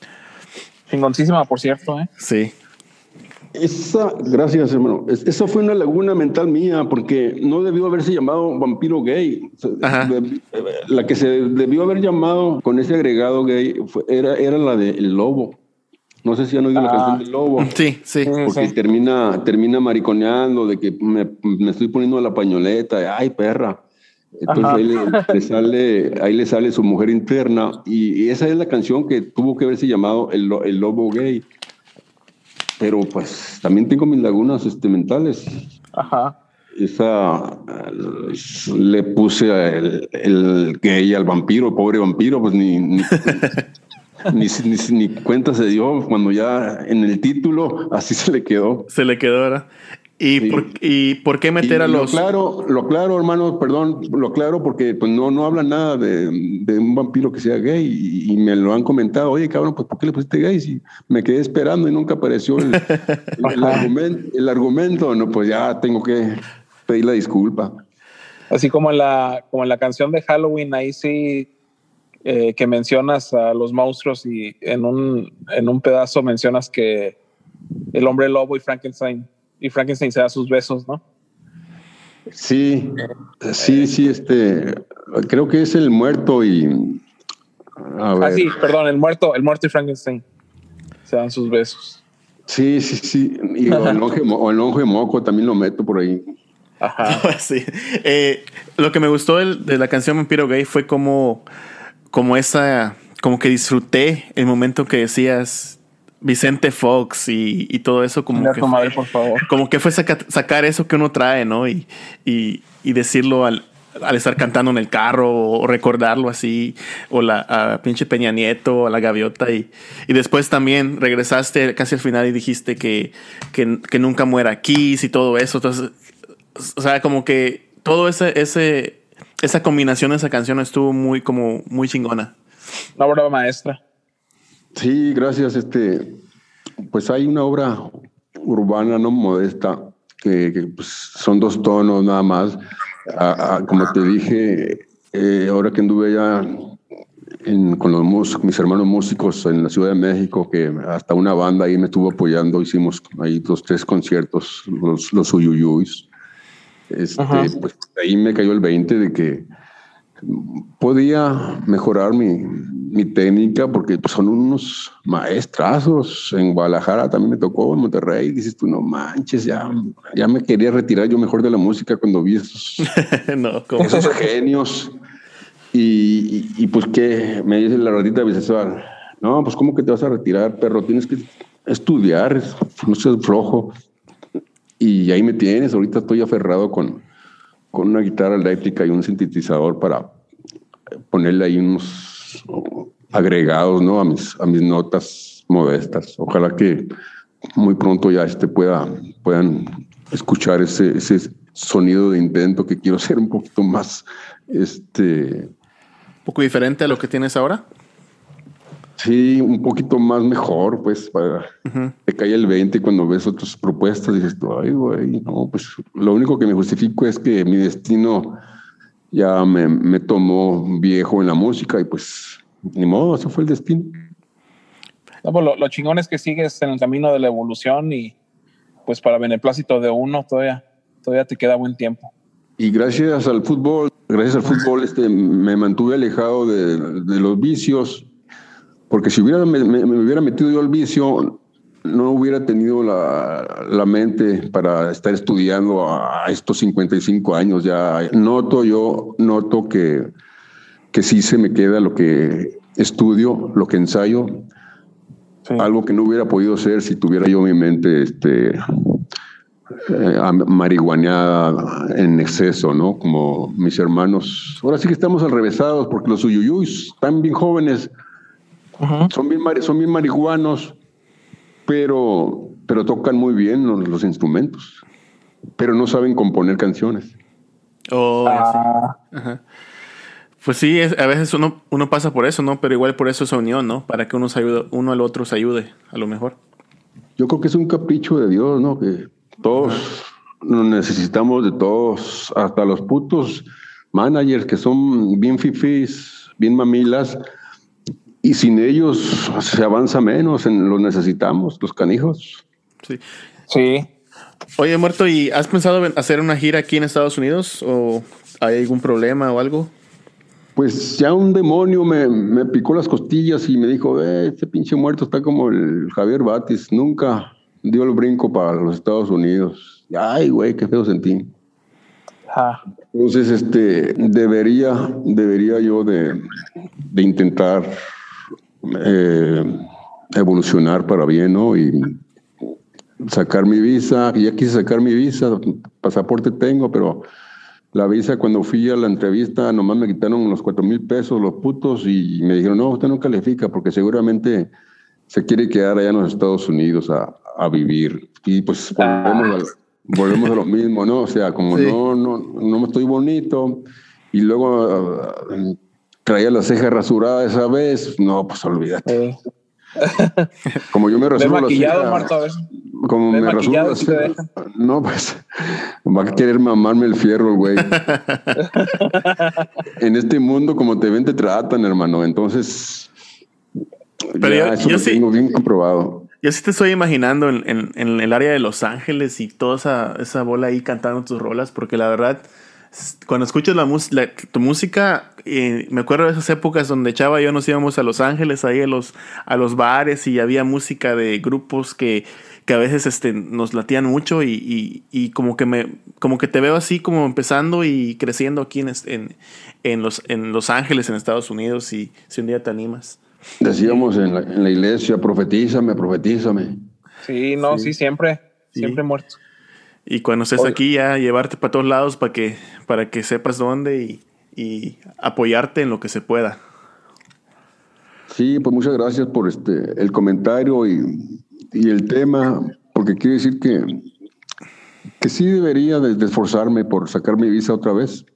Chingoncísima, por cierto, ¿eh? Sí. Esa, gracias, hermano. Esa fue una laguna mental mía, porque no debió haberse llamado Vampiro Gay. La que se debió haber llamado con ese agregado gay era, era la de El Lobo. No sé si han oído la canción del lobo. Sí, sí. Porque termina, termina mariconeando de que me, me, estoy poniendo la pañoleta, ay, perra. Entonces ahí le, sale, ahí le sale su mujer interna y, esa es la canción que tuvo que haberse llamado El, el Lobo Gay. Pero pues también tengo mis lagunas este, mentales. Ajá. Esa le puse el, el gay al vampiro, pobre vampiro, pues ni, ni ni, ni, cuenta se dio cuando ya en el título así se le quedó. Se le quedó, ¿verdad? ¿Y, por, ¿Y por qué meter a los...? Lo claro, lo claro, hermano, perdón, lo claro porque pues no, no habla nada de, un vampiro que sea gay y, me lo han comentado. Oye, cabrón, pues ¿por qué le pusiste gay? Si me quedé esperando y nunca apareció el, argumento, el argumento. No, pues ya tengo que pedir la disculpa. Así como en la, como en la canción de Halloween, ahí sí eh, que mencionas a los monstruos y en un, en un pedazo mencionas que el hombre lobo y Frankenstein y Frankenstein se da sus besos, ¿no? Sí, sí, sí, este, creo que es el muerto y... Ah, sí, perdón, el muerto, el muerto y Frankenstein se dan sus besos. Sí, sí, sí, y el longe, de moco también lo meto por ahí. Ajá. sí. Eh, lo que me gustó de la canción Vampiro Gay fue como como esa, como que disfruté el momento que decías Vicente Fox y, todo eso, como que, fue, por favor. como que fue sacar eso que uno trae, ¿no? Y, y, decirlo al, al, estar cantando en el carro o recordarlo así, o la a pinche Peña Nieto, a la gaviota, y, y después también regresaste casi al final y dijiste que, que, que nunca muera Kiss y todo eso. Entonces, o sea, como que todo ese, ese, esa combinación de esa canción estuvo muy, como, muy chingona. Una obra maestra. Sí, gracias. Este, pues hay una obra urbana no modesta que, pues, son dos tonos nada más. como te dije, eh, ahora que anduve allá con los mis hermanos músicos en la Ciudad de México, que hasta una banda ahí me estuvo apoyando, hicimos ahí los tres conciertos, los, los Uyuyuis. Este, pues ahí me cayó el 20 de que podía mejorar mi, mi técnica porque son unos maestrazos. En Guadalajara también me tocó, en Monterrey. Dices tú, no manches, ya, ya me quería retirar yo mejor de la música cuando vi esos, esos genios. Y, y, pues que me dice la ratita bisexual, no, pues ¿cómo que te vas a retirar, perro? Tienes que estudiar, no seas flojo. Y ahí me tienes, ahorita estoy aferrado con, con una guitarra eléctrica y un sintetizador para ponerle ahí unos agregados ¿no? a, mis, a mis notas modestas. Ojalá que muy pronto ya este pueda, puedan escuchar ese, ese sonido de intento que quiero hacer un poquito más este un poco diferente a lo que tienes ahora. Sí, un poquito más mejor, pues, para te cae el 20 cuando ves otras propuestas y dices, ay, güey, no, pues lo único que me justifico es que mi destino ya me, me tomó viejo en la música y pues, ni modo, eso fue el destino. No, pues, lo, lo, chingón es que sigues en el camino de la evolución y pues para beneplácito de uno todavía, todavía te queda buen tiempo. y gracias al fútbol, gracias al fútbol, este, me mantuve alejado de, los vicios, porque si hubiera, me, hubiera metido yo al vicio, no hubiera tenido la, la, mente para estar estudiando a estos 55 años. Ya noto yo, noto que, que sí se me queda lo que estudio, lo que ensayo, algo que no hubiera podido ser si tuviera yo mi mente este, eh, marihuaneada en exceso, ¿no? Como mis hermanos. Ahora sí que estamos al revésados porque los uyuyuys están bien jóvenes, son, bien, son bien marihuanos, pero, pero tocan muy bien los, instrumentos, pero no saben componer canciones. Oh, ah. Pues sí, a veces uno, uno pasa por eso, ¿no? Pero igual por eso esa unión, ¿no? Para que uno, se ayude, uno al otro se ayude, a lo mejor. Yo creo que es un capricho de Dios, ¿no? Que todos nos necesitamos de todos, hasta los putos managers que son bien fifis, bien mamilas, y sin ellos se avanza menos, en, los necesitamos, los canijos. Sí. Sí. Oye, Muerto, ¿y has pensado en hacer una gira aquí en Estados Unidos? ¿O hay algún problema o algo? pues ya un demonio me, picó las costillas y me dijo, eh, este pinche muerto está como el Javier Batis, nunca dio el brinco para los Estados Unidos. Ay, güey, qué feo sentí. Entonces, este, debería, debería yo de, intentar eh, evolucionar para bien, ¿no? Y sacar mi visa, ya quise sacar mi visa, pasaporte tengo, pero la visa cuando fui a la entrevista, nomás me quitaron los cuatro mil pesos los putos y me dijeron, no, usted no califica porque seguramente se quiere quedar allá en los Estados Unidos a, a vivir. Y pues volvemos, a, volvemos a lo mismo, ¿no? O sea, como no, no, no me estoy bonito y luego uh, traía la ceja rasurada esa vez, no, pues olvídate. Como yo me rasuro la ceja, como me rasuro no, pues va a querer mamarme el fierro, güey. en este mundo, como te ven, te tratan, hermano. Entonces, Pero yo, eso lo sí, tengo bien comprobado. Yo sí te estoy imaginando en, en, el área de Los Ángeles y toda esa, esa bola ahí cantando tus rolas, porque la verdad cuando escuchas la, tu música, eh, me acuerdo de esas épocas donde Chava y yo nos íbamos a Los Ángeles, ahí a los, a los bares y había música de grupos que, que a veces este, nos latían mucho y, y, como, que me, como que te veo así como empezando y creciendo aquí en, en, los, en Los Ángeles, en Estados Unidos, y si un día te animas. Decíamos en la, en la iglesia, profetízame, profetízame. Sí, no, sí, siempre, siempre muerto. Y cuando estés aquí ya llevarte para todos lados para que, para que sepas dónde y, apoyarte en lo que se pueda. Sí, pues muchas gracias por este el comentario y, el tema, porque quiere decir que, que sí debería de, esforzarme por sacar mi visa otra vez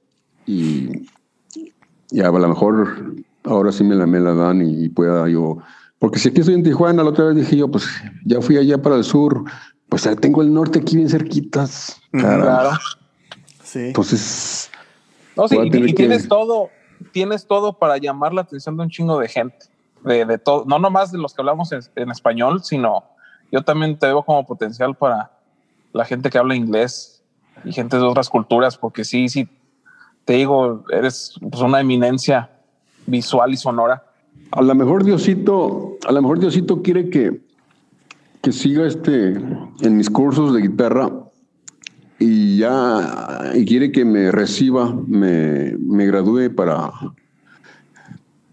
y, y a lo mejor ahora sí me la, me la dan y, y pueda yo... Porque si aquí estoy en Tijuana, la otra vez dije yo, pues ya fui allá para el sur, pues tengo el norte aquí bien cerquitas. Claro. Sí. Entonces. No, sí, y, tienes todo, tienes todo para llamar la atención de un chingo de gente. De, de todo, no nomás de los que hablamos en, español, sino yo también te veo como potencial para la gente que habla inglés y gente de otras culturas, porque sí, sí, te digo, eres pues, una eminencia visual y sonora. A lo mejor Diosito, a lo mejor Diosito quiere que, que siga este en mis cursos de guitarra y ya y quiere que me reciba, me, me gradúe para,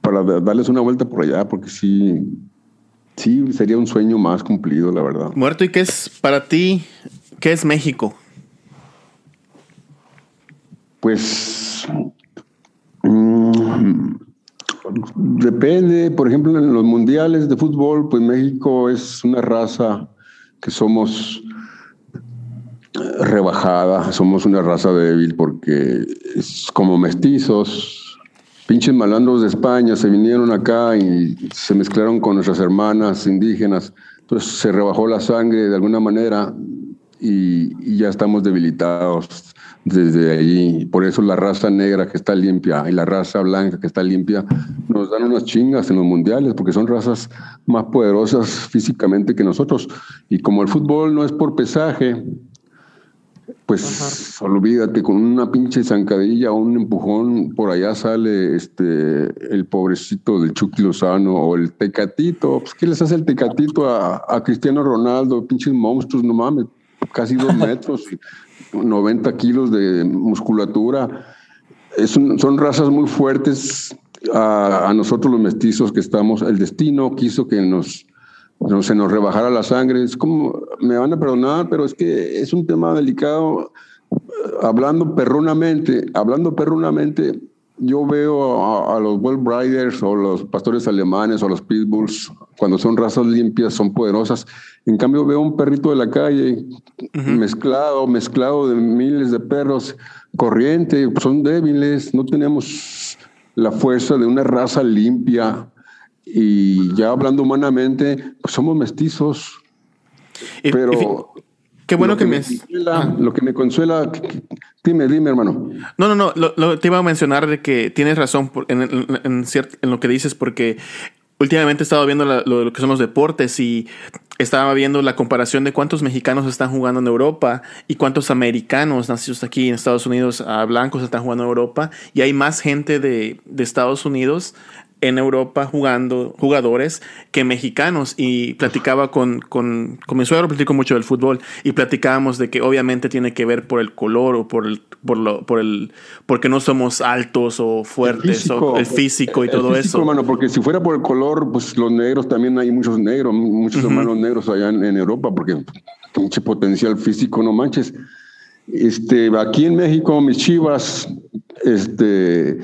para darles una vuelta por allá, porque sí, sí sería un sueño más cumplido, la verdad. Muerto, ¿y qué es para ti? ¿Qué es México? Pues mm, Depende, por ejemplo, en los mundiales de fútbol, pues México es una raza que somos rebajada, somos una raza débil porque es como mestizos, pinches malandros de España se vinieron acá y se mezclaron con nuestras hermanas indígenas, entonces se rebajó la sangre de alguna manera y, ya estamos debilitados desde allí. Por eso la raza negra que está limpia y la raza blanca que está limpia nos dan unas chingas en los mundiales porque son razas más poderosas físicamente que nosotros. Y como el fútbol no es por pesaje, pues olvídate, con una pinche zancadilla o un empujón, por allá sale este el pobrecito del Chucky Lozano o el Tecatito. Pues, ¿qué les hace el Tecatito a, Cristiano Ronaldo? Pinches monstruos, no mames, casi dos metros, 90 kilos de musculatura. son razas muy fuertes. A, nosotros los mestizos que estamos, el destino quiso que nos no se nos rebajara la sangre. Es como, me van a perdonar, pero es que es un tema delicado. Hablando perrunamente, hablando perrunamente, yo veo a, los Well Briders o los pastores alemanes o los Pitbulls, cuando son razas limpias, son poderosas. En cambio, veo un perrito de la calle mezclado, mezclado de miles de perros, corriente, son débiles, no tenemos la fuerza de una raza limpia, y ya hablando humanamente, pues somos mestizos. pero qué bueno que, me... lo que me consuela, dime, dime hermano. No, no, no, lo, te iba a mencionar de que tienes razón en, en, en, lo que dices porque últimamente he estado viendo lo, que son los deportes y estaba viendo la comparación de cuántos mexicanos están jugando en Europa y cuántos americanos nacidos aquí en Estados Unidos a blancos están jugando en Europa y hay más gente de, de Estados Unidos en Europa jugando jugadores que mexicanos y platicaba con, con, con, mi suegro, platico mucho del fútbol y platicábamos de que obviamente tiene que ver por el color o por el, por lo, por el, porque no somos altos o fuertes o el físico y todo eso. Hermano, porque si fuera por el color, pues los negros también hay muchos negros, muchos hermanos negros allá en, en Europa, porque mucho potencial físico, no manches. Este, aquí en México, mis chivas, este,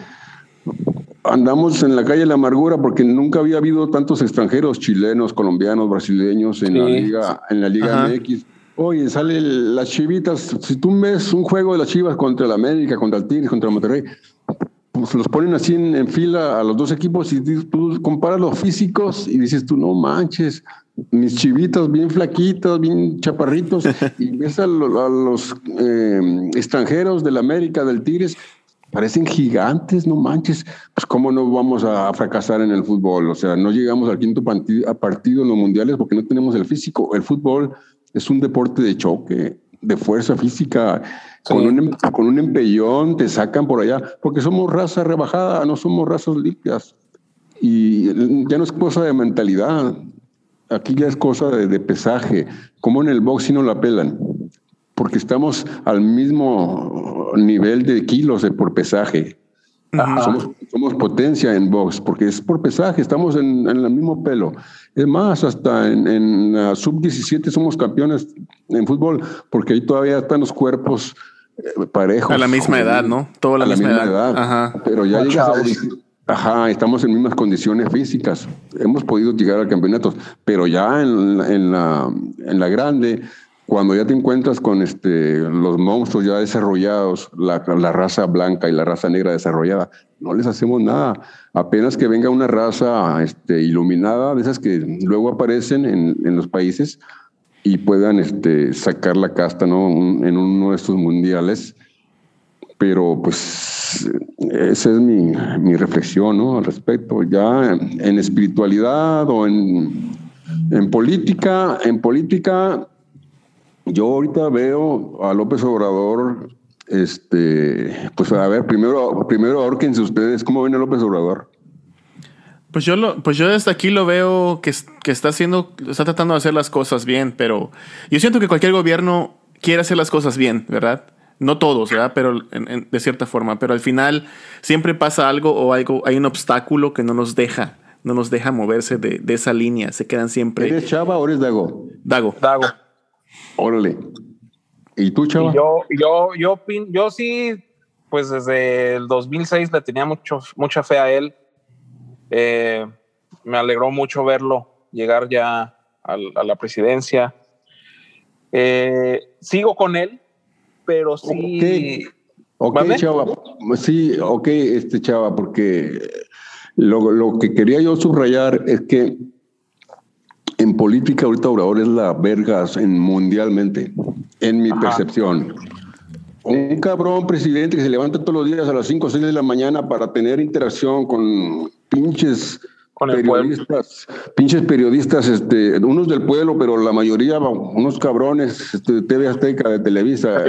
andamos en la calle de la amargura porque nunca había habido tantos extranjeros chilenos, colombianos, brasileños en la liga, en la liga MX. Oye, sale las chivitas. Si tú ves un juego de las chivas contra el América, contra el Tigres, contra el Monterrey, pues los ponen así en, fila a los dos equipos y tú comparas los físicos y dices tú, no manches, mis chivitas bien flaquitos, bien chaparritos, y ves a, los eh, extranjeros del América, del Tigres, parecen gigantes, no manches. Pues cómo no vamos a fracasar en el fútbol. O sea, no llegamos al quinto partido, a partido en los mundiales porque no tenemos el físico. El fútbol es un deporte de choque, de fuerza física. Con, un, em, con un empellón te sacan por allá, porque somos raza rebajada, no somos razas limpias. Y ya no es cosa de mentalidad, aquí ya es cosa de, de pesaje. Como en el box si no la pelan porque estamos al mismo nivel de kilos de por pesaje. Somos, potencia en box, porque es por pesaje, estamos en, el mismo pelo. Es más, hasta en, la sub-17 somos campeones en fútbol, porque ahí todavía están los cuerpos eh, parejos. A la misma edad, ¿no? Toda la, misma, edad. Ajá. Pero ya Ajá, estamos en mismas condiciones físicas. Hemos podido llegar al campeonato, pero ya en, en, la, en la grande cuando ya te encuentras con este, los monstruos ya desarrollados, la, raza blanca y la raza negra desarrollada, no les hacemos nada. Apenas que venga una raza este, iluminada, de esas que luego aparecen en, los países y puedan este, sacar la casta ¿no? en uno de estos mundiales. Pero pues esa es mi, mi reflexión ¿no? al respecto. Ya en espiritualidad o en, en política, en política yo ahorita veo a López Obrador, este, pues a ver, primero, primero ahorquense ustedes, ¿cómo ven a López Obrador? Pues yo, lo, pues yo desde aquí lo veo que, que está haciendo, está tratando de hacer las cosas bien, pero yo siento que cualquier gobierno quiere hacer las cosas bien, ¿verdad? No todos, ¿verdad? Pero de cierta forma, pero al final siempre pasa algo o algo, hay un obstáculo que no nos deja, no nos deja moverse de, de esa línea, se quedan siempre. ¿Eres Chava o eres Dago? Dago. Dago. Órale. ¿Y tú, chaval? yo, yo, yo, yo sí, pues desde el 2006 le tenía mucho, mucha fe a él. Eh, me alegró mucho verlo llegar ya a, la presidencia. Eh, sigo con él, pero sí. Ok, chava. Sí, ok, este chava, porque lo, lo que quería yo subrayar es que en política ahorita Obrador es la vergas en mundialmente, en mi percepción. Un cabrón presidente que se levanta todos los días a las 5 o 6 de la mañana para tener interacción con pinches con periodistas, pinches periodistas, este, unos del pueblo, pero la mayoría, unos cabrones, este, de TV Azteca, de Televisa.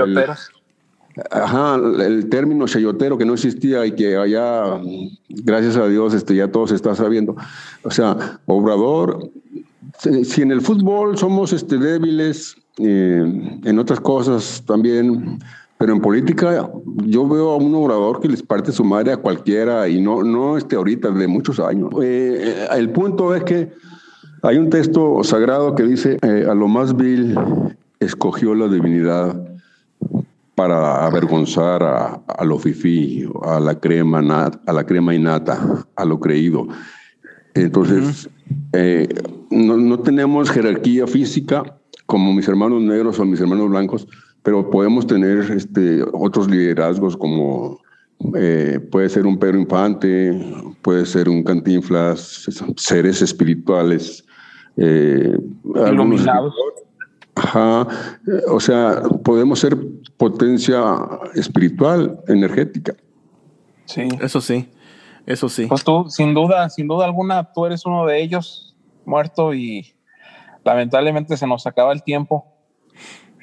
ajá, el término chayotero que no existía y que allá, gracias a Dios, este, ya todo se está sabiendo. O sea, Obrador, si en el fútbol somos este, débiles, eh, en otras cosas también pero en política yo veo a un orador que les parte su madre a cualquiera y no, no este ahorita, de muchos años. Eh, el punto es que hay un texto sagrado que dice, eh, a lo más vil escogió la divinidad para avergonzar a, lo fifí, a la crema a la crema innata, a lo creído. Entonces, eh, no, no tenemos jerarquía física como mis hermanos negros o mis hermanos blancos, pero podemos tener este, otros liderazgos como eh, puede ser un Pedro Infante, puede ser un Cantinflas, seres espirituales. Eh, Iluminados. Ajá, o sea, podemos ser potencia espiritual, energética. Sí. Eso sí, eso sí. Pues tú, sin duda, sin duda alguna, tú eres uno de ellos, muerto y lamentablemente se nos acaba el tiempo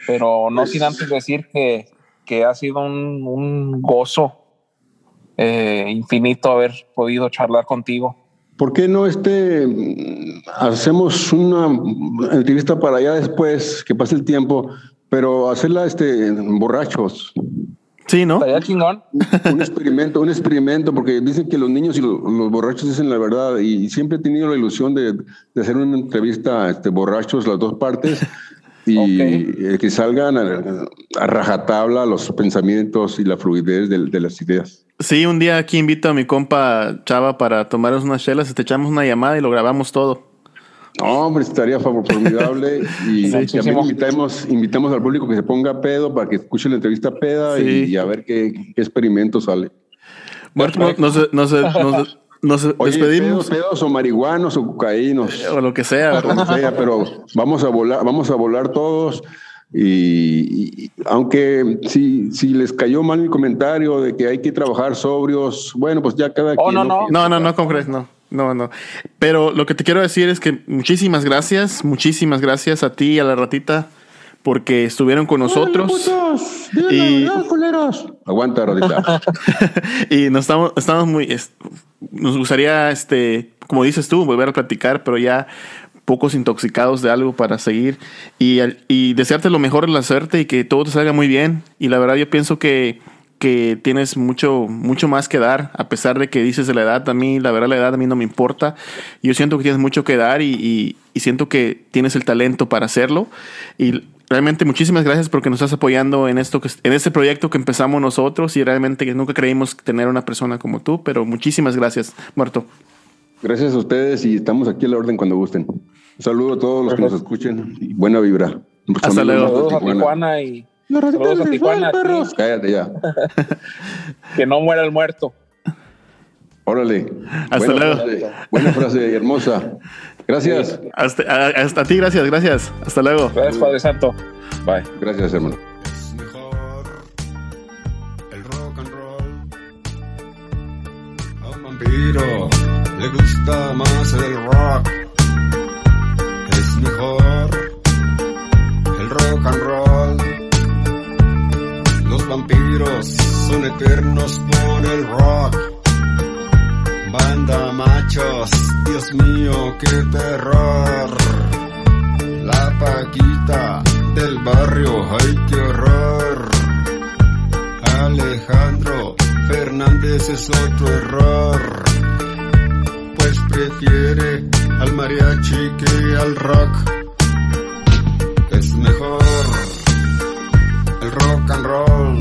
pero no sin antes decir que, que ha sido un, un gozo eh, infinito haber podido charlar contigo. ¿Por qué no este hacemos una entrevista para allá después, que pase el tiempo, pero hacerla este borrachos? Sí, ¿no? chingón. Un experimento, un experimento, porque dicen que los niños y los, borrachos dicen la verdad, y siempre he tenido la ilusión de, de hacer una entrevista este, borrachos, las dos partes, y que salgan a, rajatabla los pensamientos y la fluidez de, las ideas. Sí, un día aquí invito a mi compa Chava para tomarnos unas chelas, te echamos una llamada y lo grabamos todo. No, hombre, estaría formidable. y también invitamos, invitamos al público que se ponga pedo para que escuche la entrevista peda y, a ver qué, qué experimento sale. Bueno, no, sé, no, sé, nos despedimos. Pedos, o marihuanos o cocaínos. O lo que sea. pero vamos a volar, vamos a volar todos. Y, aunque si, si les cayó mal mi comentario de que hay que trabajar sobrios, bueno, pues ya cada oh, quien. No, no, no, no, no, no, no. No, no. Pero lo que te quiero decir es que muchísimas gracias, muchísimas gracias a ti y a la ratita porque estuvieron con nosotros. y Aguanta, ratita. y nos estamos, estamos muy nos gustaría, este, como dices tú, volver a platicar, pero ya pocos intoxicados de algo para seguir y, desearte lo mejor en la suerte y que todo te salga muy bien. Y la verdad yo pienso que, que tienes mucho, mucho más que dar, a pesar de que dices de la edad, a mí, la verdad la edad a mí no me importa. Yo siento que tienes mucho que dar y, siento que tienes el talento para hacerlo. Y realmente muchísimas gracias porque nos estás apoyando en esto, en este proyecto que empezamos nosotros y realmente nunca creímos tener una persona como tú, pero muchísimas gracias, Muerto. Gracias a ustedes y estamos aquí a la orden cuando gusten. Un saludo a todos los que nos escuchen y buena vibra. Hasta luego. Saludos a Tijuana y saludos a Tijuana. Cállate ya. que no muera el muerto. Órale. Hasta luego. buena frase, hermosa. Gracias. Hasta, hasta, ti, gracias, gracias. Hasta luego. Gracias, Padre Santo. Bye. Gracias, hermano. Es mejor el rock and roll. A un vampiro le gusta más el rock. Es mejor el rock and roll. Los vampiros son eternos por el rock Banda machos, Dios mío, qué terror. La paquita del barrio, ay, qué horror. Alejandro Fernández es otro error. Al mariachi que al rock. Es mejor el rock and roll.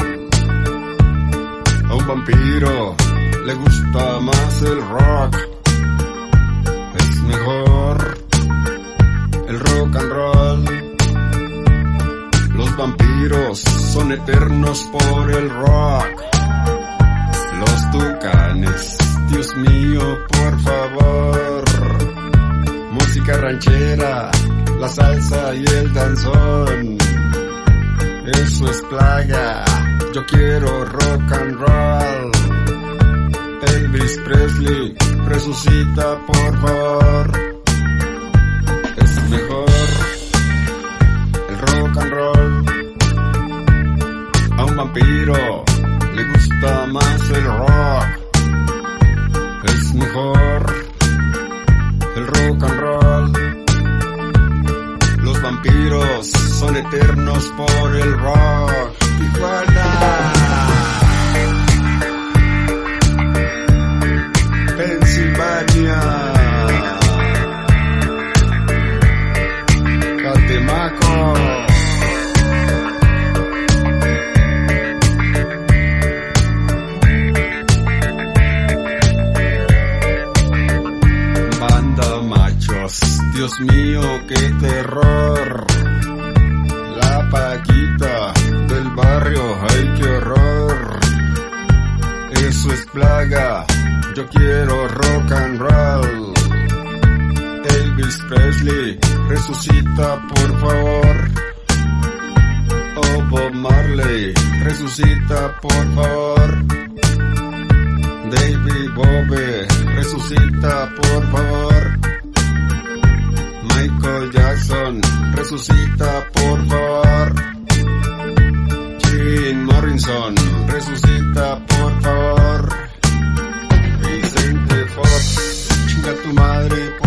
A un vampiro le gusta más el rock. Es mejor el rock and roll. Los vampiros son eternos por el rock. Los tucanes, Dios mío, por favor. Música ranchera, la salsa y el danzón. Eso es plaga, yo quiero rock and roll. Elvis Presley resucita por favor. Yo quiero rock and roll. Elvis Presley, resucita por favor. Oh Bob Marley, resucita por favor. David Bowie, resucita por favor. Michael Jackson, resucita por favor. Jim Morrison, tu madre.